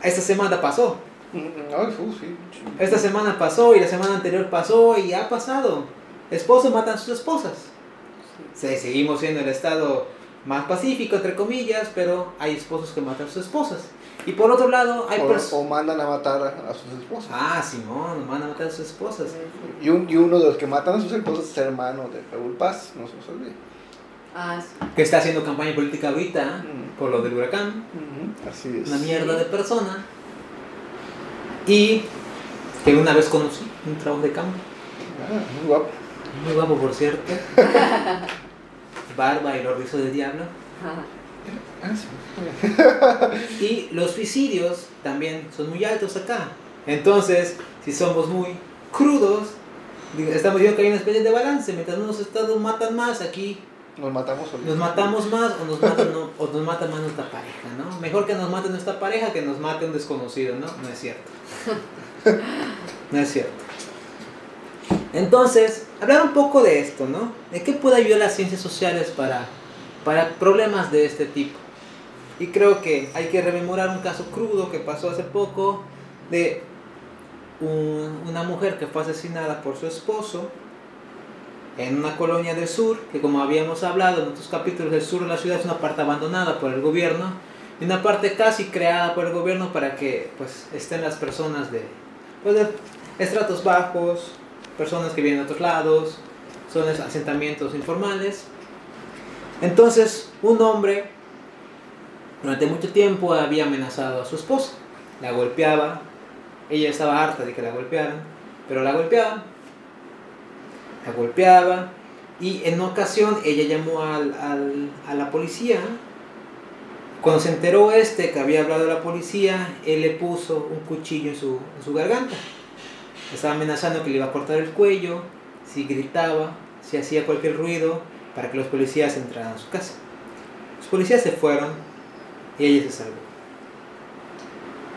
Esta semana pasó. Ay, fu, sí. Esta semana pasó y la semana anterior pasó y ha pasado. Esposos matan a sus esposas. Sí, seguimos siendo el estado más pacífico, entre comillas, pero hay esposos que matan a sus esposas. Y por otro lado, hay personas... o mandan a matar a, a sus esposas. Ah, Simón, mandan a matar a sus esposas. Y, un- y uno de los que matan a sus esposas es hermano de Raúl Paz, no se nos olvide. Ah, sí. Que está haciendo campaña política ahorita Mm. por lo del huracán. Ujú, Así es. Una mierda de persona. Y que una vez conocí un trabajo de campo. Ah, muy guapo. Muy guapo, por cierto. Barba y los rizos de diablo. Ah. Y los suicidios también son muy altos acá. Entonces, si somos muy crudos, estamos viendo que hay una especie de balance. Mientras unos estados matan más, aquí Nos matamos solitos. nos matamos más o nos, matan, no- o nos mata más nuestra pareja, ¿no? Mejor que nos mate nuestra pareja que nos mate un desconocido, ¿no? No es cierto. No es cierto. Entonces, hablar un poco de esto, ¿no? ¿De qué puede ayudar las ciencias sociales para, para problemas de este tipo? Y creo que hay que rememorar un caso crudo que pasó hace poco de un- una mujer que fue asesinada por su esposo en una colonia del sur, que como habíamos hablado en otros capítulos, del sur de la ciudad es una parte abandonada por el gobierno y una parte casi creada por el gobierno para que pues estén las personas de, pues, estratos bajos, personas que vienen de otros lados, son asentamientos informales. Entonces, un hombre durante mucho tiempo había amenazado a su esposa, la golpeaba, ella estaba harta de que la golpearan, pero la golpeaba, la golpeaba y en una ocasión ella llamó al, al- a la policía. Cuando se enteró este que había hablado la policía, él le puso un cuchillo en su, en su garganta. Estaba amenazando que le iba a cortar el cuello si gritaba, si hacía cualquier ruido, para que los policías entraran a su casa. Los policías se fueron y ella se salvó.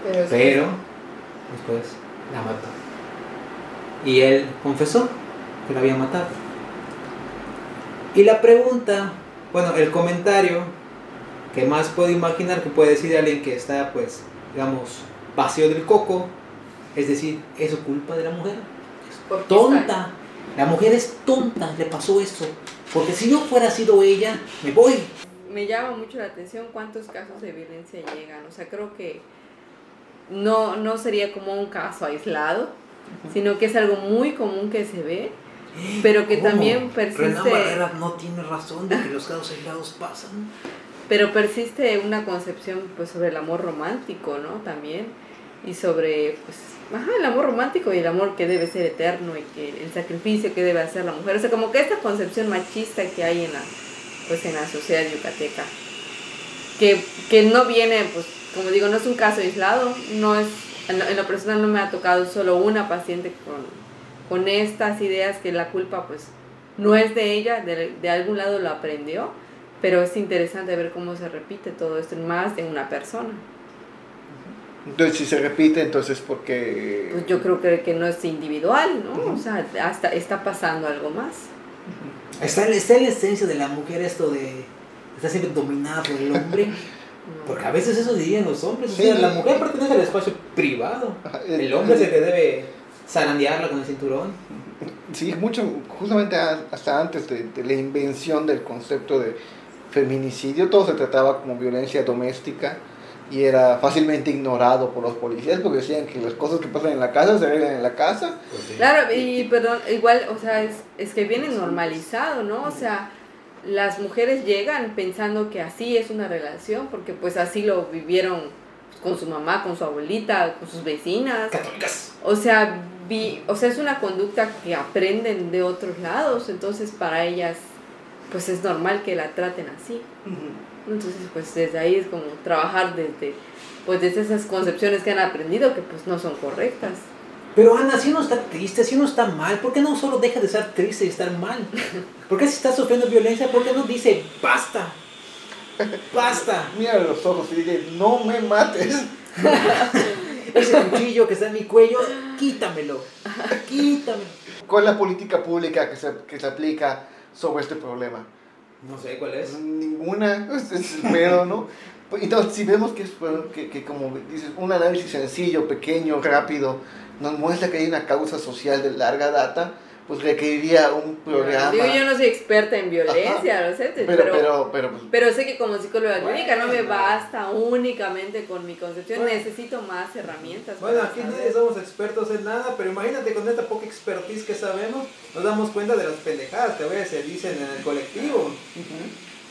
Pero, Pero después la mató. Y él confesó que la había matado. Y la pregunta, bueno, el comentario que más puedo imaginar que puede decir alguien que está, pues, digamos, vacío del coco, es decir, ¿es culpa de la mujer? ¿por qué Tonta. La mujer es tonta, le pasó esto. Porque si yo fuera sido ella, me voy. Me llama mucho la atención cuántos casos de violencia llegan. O sea, creo que no, no sería como un caso aislado, sino que es algo muy común que se ve, pero que ¿Cómo? también Renan persiste, Barrera no tiene razón de que los casos aislados pasan. pero persiste una concepción pues sobre el amor romántico, ¿no? También y sobre pues ajá, el amor romántico y el amor que debe ser eterno y que el sacrificio que debe hacer la mujer, o sea, como que esta concepción machista que hay en la pues en la sociedad yucateca que, que no viene, pues, como digo, no es un caso aislado, no es, en lo, en lo personal no me ha tocado solo una paciente con, con estas ideas que la culpa, pues, no es de ella, de, de algún lado lo aprendió, pero es interesante ver cómo se repite todo esto en más de una persona. Entonces, si se repite, entonces porque... Pues yo creo que, que no es individual, ¿no? O sea, hasta está pasando algo más. Está, en- está en la esencia de la mujer esto de estar siempre dominada por el hombre. ¿no? Porque a veces eso dirían los hombres. O Sí. sea, la mujer pertenece al espacio privado. Ajá, El hombre es el que debe zarandearla con el cinturón. Sí, mucho, justamente hasta antes de, de la invención del concepto de feminicidio, todo se trataba como violencia doméstica y era fácilmente ignorado por los policías porque decían que las cosas que pasan en la casa se arreglan en la casa. Claro, y perdón, igual, o sea, es, es que viene normalizado, ¿no? O sea, las mujeres llegan pensando que así es una relación, porque pues así lo vivieron con su mamá, con su abuelita, con sus vecinas. Católicas. O sea, vi, o sea, es una conducta que aprenden de otros lados, entonces para ellas pues es normal que la traten así. Entonces, pues desde ahí es como trabajar desde pues desde esas concepciones que han aprendido que pues no son correctas. Pero Ana, si uno está triste, si uno está mal, ¿por qué no solo deja de estar triste y estar mal? ¿Por qué si está sufriendo violencia, por qué no dice basta? ¡Basta! Mira los ojos y dile, no me mates. Ese cuchillo que está en mi cuello, quítamelo. Quítamelo. ¿Cuál es la política pública que se, que se aplica sobre este problema? No sé cuál es. Ninguna, es es el pedo, ¿no? Entonces, si vemos que, es, bueno, que, que como dices, un análisis sencillo, pequeño, rápido, nos muestra que hay una causa social de larga data, pues requeriría un programa. Digo, yo no soy experta en violencia, lo sé, pero, pero, pero, pero, pues, pero sé que como psicóloga clínica no me Bueno. basta únicamente con mi concepción, Bueno. necesito más herramientas. Bueno, aquí saber. nadie somos expertos en nada, pero imagínate con esta poca expertise que sabemos, nos damos cuenta de las pendejadas que a veces se dicen en el colectivo.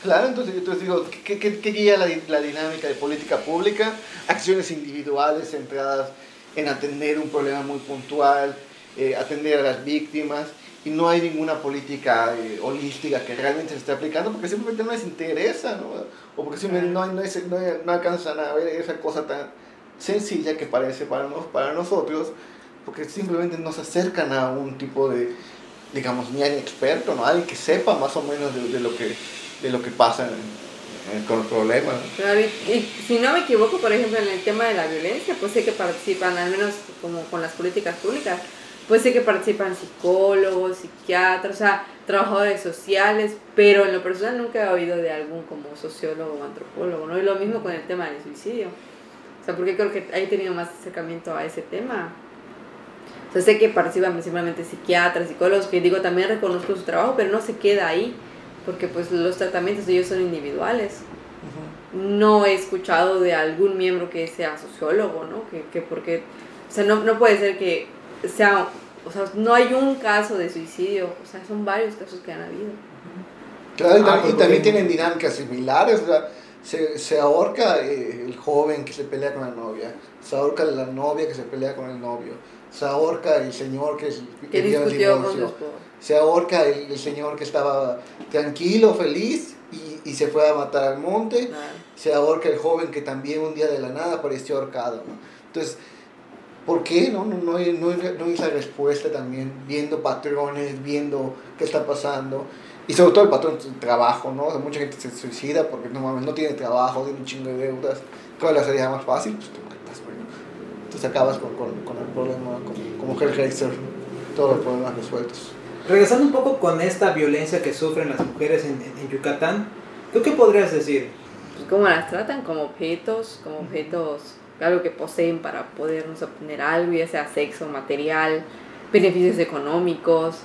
Claro, entonces, entonces digo, ¿qué, qué, qué guía la, la dinámica de política pública? Acciones individuales centradas en atender un problema muy puntual, eh, atender a las víctimas, y no hay ninguna política eh, holística que realmente se esté aplicando porque simplemente no les interesa, ¿no? O porque simplemente no, no, no, no alcanzan a ver esa cosa tan sencilla que parece para, nos, para nosotros, porque simplemente no se acercan a un tipo de, digamos, ni alguien experto, ¿no? Alguien que sepa más o menos de, lo que de lo que pasa con el problema. ¿no? Claro, y, y si no me equivoco, por ejemplo, en el tema de la violencia, pues sé que participan, al menos como con las políticas públicas, pues sé que participan psicólogos, psiquiatras, o sea, trabajadores sociales, pero en lo personal nunca he oído de algún como sociólogo o antropólogo, ¿no? Y lo mismo con el tema del suicidio. O sea, porque creo que he tenido más acercamiento a ese tema. O sea, sé que participan principalmente psiquiatras, psicólogos, que digo, también reconozco su trabajo, pero no se queda ahí, porque pues los tratamientos de ellos son individuales no he escuchado de algún miembro que sea sociólogo, ¿no? Que, que porque, o sea, no, no puede ser que sea, o sea, no hay un caso de suicidio, o sea, son varios casos que han habido. Claro, y, Ah, tam- pues, y también tienen dinámicas similares. O sea, se, se ahorca eh, el joven que se pelea con la novia, se ahorca la novia que se pelea con el novio, se ahorca el señor que, Que el discutió con su divorcio, esposo. se ahorca el, el señor que estaba tranquilo, feliz y, y se fue a matar al monte, Claro. se ahorca el joven que también un día de la nada apareció ahorcado. ¿no? Entonces, ¿por qué no? No, no, hay, no, hay- no hay esa respuesta también, viendo patrones, viendo qué está pasando. Y sobre todo el patrón del trabajo, ¿no? O sea, mucha gente se suicida porque no, mames, no tiene trabajo, tiene un chingo de deudas. ¿Cuál es la salida más fácil? Pues te matas, güey. Entonces acabas con, con, con el problema, como, como Hellraiser, todos los problemas resueltos. Regresando un poco con esta violencia que sufren las mujeres en, en- en Yucatán, ¿tú qué podrías decir? Pues, ¿Cómo las tratan? Como objetos, como objetos, algo que poseen para podernos obtener algo, ya sea sexo, material, beneficios económicos.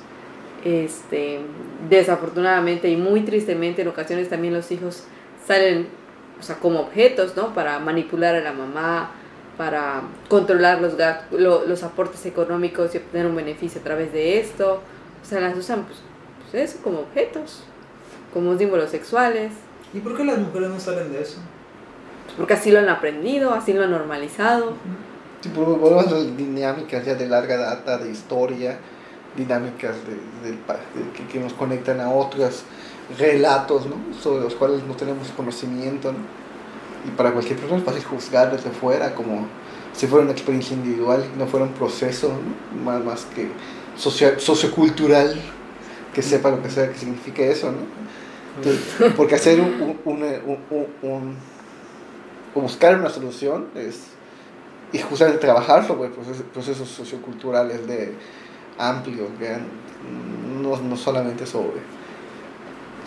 Este, desafortunadamente y muy tristemente en ocasiones también los hijos salen o sea, como objetos, ¿no? Para manipular a la mamá, para controlar los, lo- los aportes económicos y obtener un beneficio a través de esto. O sea, las usan pues, pues eso, como objetos, como símbolos sexuales. ¿Y por qué las mujeres no salen de eso? Porque así lo han aprendido, así lo han normalizado. Sí, vol- volvemos a las dinámicas ya de larga data, de historia, dinámicas de, que, nos conectan a otros relatos, ¿no? Sobre los cuales no tenemos conocimiento, ¿no? Y para cualquier persona es fácil juzgar desde fuera, como si fuera una experiencia individual, no fuera un proceso, ¿no? Más, más que socio- sociocultural, que sepa lo que sea que significa eso, ¿no? Entonces, porque hacer un, un, una- un- un- un- buscar una solución es y justamente trabajar sobre procesos, procesos socioculturales de amplios, vean, no, no solamente sobre,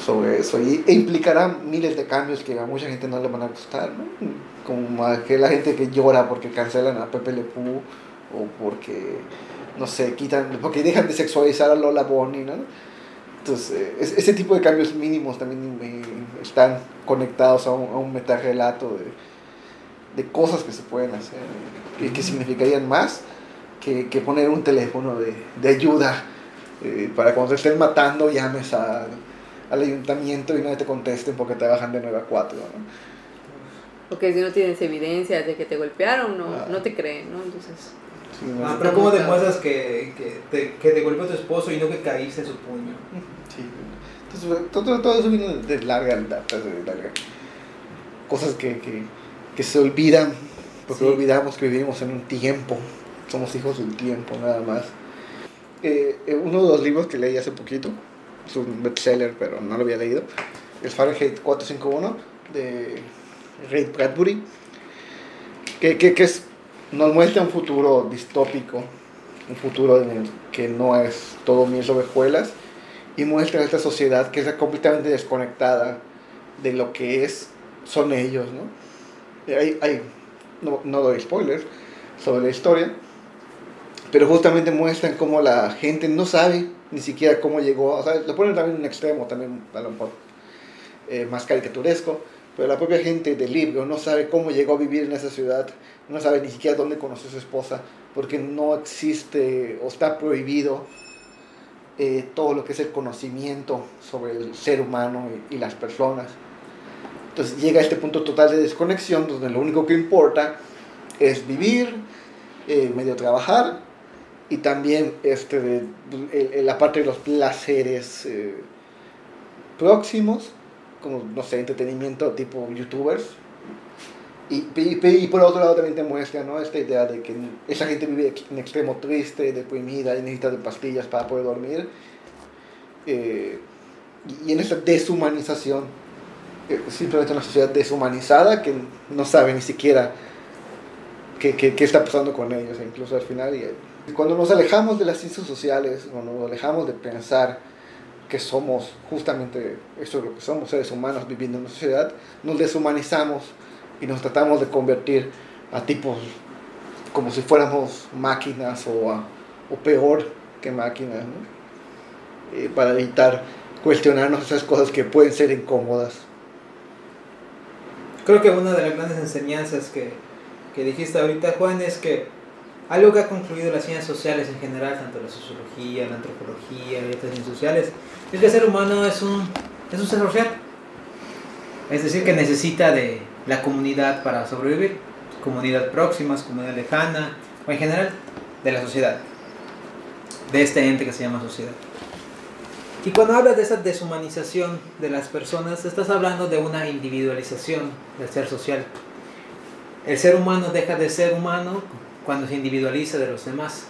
sobre eso, y, e implicará miles de cambios que a mucha gente no le van a gustar, ¿no? como a que la gente que llora porque cancelan a Pepe Le Pew, o porque, no sé, quitan, porque dejan de sexualizar a Lola Bonnie, ¿no? Entonces, eh, es- ese tipo de cambios mínimos también eh, están conectados a un, a un metarrelato de, de cosas que se pueden hacer y que significarían más que, que poner un teléfono de, de ayuda eh, para cuando te estén matando llames a- al ayuntamiento y no te contesten porque trabajan de 9 a 4. ¿no? Porque si no tienes evidencia de que te golpearon, no, Ah. no te creen, ¿no? Entonces, Sí, ¿no? Ah, pero ¿cómo demuestras que, que, te, que te golpeó tu esposo y no que caíste en su puño? Sí. Entonces, todo, todo eso viene de larga data, de larga. Cosas que, que, que se olvidan, porque Sí. olvidamos que vivimos en un tiempo, somos hijos del tiempo, nada más. Eh, eh, uno de los libros que leí hace poquito, es un bestseller, pero no lo había leído, es Fahrenheit 451, de Ray Bradbury, que, que, que es, nos muestra un futuro distópico, un futuro en el que no es todo miel sobre hojuelas, y muestra esta sociedad que está completamente desconectada de lo que es, son ellos, ¿no? Hay, hay, no, no doy spoilers sobre la historia, pero justamente muestran cómo la gente no sabe ni siquiera cómo llegó, lo ponen también en un extremo, también a lo mejor eh, más caricaturesco, pero la propia gente del libro no sabe cómo llegó a vivir en esa ciudad, no sabe ni siquiera dónde conoció a su esposa, porque no existe o está prohibido eh, todo lo que es el conocimiento sobre el ser humano y las personas. Llega a este punto total de desconexión, donde lo único que importa es vivir, eh, medio trabajar y también este, la parte de los placeres eh, próximos, como, no sé, entretenimiento tipo youtubers. Y, por otro lado también te muestra ¿no? esta idea de que esa gente vive en extremo triste, deprimida y necesita de pastillas para poder dormir. Eh, y, en esta deshumanización, simplemente una sociedad deshumanizada que no sabe ni siquiera qué, qué, está pasando con ellos, e incluso al final. Y, y cuando nos alejamos de las ciencias sociales, cuando nos alejamos de pensar que somos justamente eso es lo que somos, seres humanos viviendo en una sociedad, nos deshumanizamos y nos tratamos de convertir a tipos como si fuéramos máquinas o, o peor que máquinas. Eh, para evitar cuestionarnos esas cosas que pueden ser incómodas. Creo que una de las grandes enseñanzas que, que dijiste ahorita, Juan, es que algo que ha concluido las ciencias sociales en general, tanto la sociología, la antropología y ciencias sociales, es que el ser humano es un, es un ser social. Es decir, que necesita de la comunidad para sobrevivir. Comunidad próxima, comunidad lejana, o en general de la sociedad. De este ente que se llama sociedad. Y cuando hablas de esa deshumanización de las personas, estás hablando de una individualización del ser social. El ser humano deja de ser humano cuando se individualiza de los demás.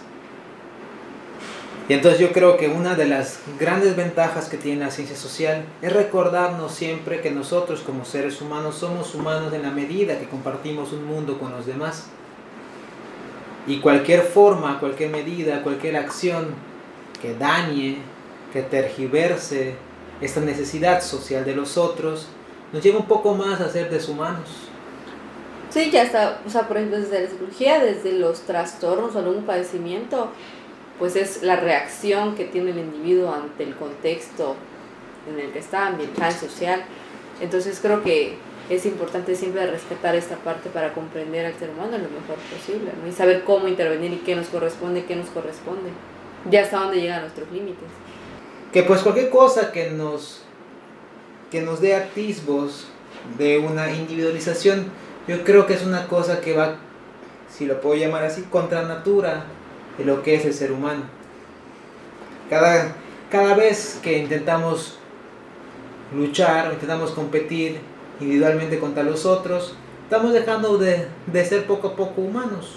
Y entonces yo creo que una de las grandes ventajas que tiene la ciencia social es recordarnos siempre que nosotros como seres humanos somos humanos en la medida que compartimos un mundo con los demás. Y cualquier forma, cualquier medida, cualquier acción que dañe, que tergiverse esta necesidad social de los otros, nos lleva un poco más a ser deshumanos. Sí, ya está, o sea, por ejemplo, desde la psicología, desde los trastornos o algún padecimiento, pues es la reacción que tiene el individuo ante el contexto en el que está, ambiental, social. Entonces creo que es importante siempre respetar esta parte para comprender al ser humano lo mejor posible. Y saber cómo intervenir y qué nos corresponde, qué nos corresponde. Ya hasta dónde llegan nuestros límites. Que pues cualquier cosa que nos, que nos dé atisbos de una individualización, yo creo que es una cosa que va, si lo puedo llamar así, contra natura de lo que es el ser humano. Cada, cada vez que intentamos luchar o intentamos competir individualmente contra los otros, estamos dejando de, de ser poco a poco humanos.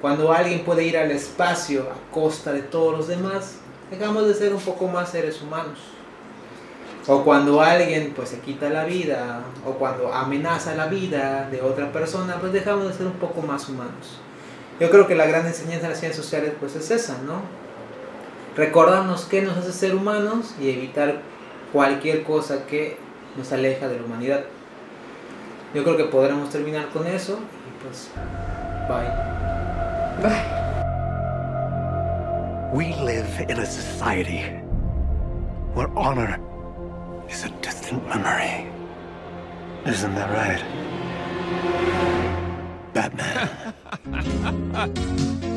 Cuando alguien puede ir al espacio a costa de todos los demás, dejamos de ser un poco más seres humanos. O cuando alguien pues se quita la vida, o cuando amenaza la vida de otra persona, pues dejamos de ser un poco más humanos. Yo creo que la gran enseñanza de las ciencias sociales pues es esa, ¿no? Recordarnos qué nos hace ser humanos y evitar cualquier cosa que nos aleja de la humanidad. Yo creo que podremos terminar con eso y pues bye. We live in a society where honor is a distant memory. Isn't that right? Batman.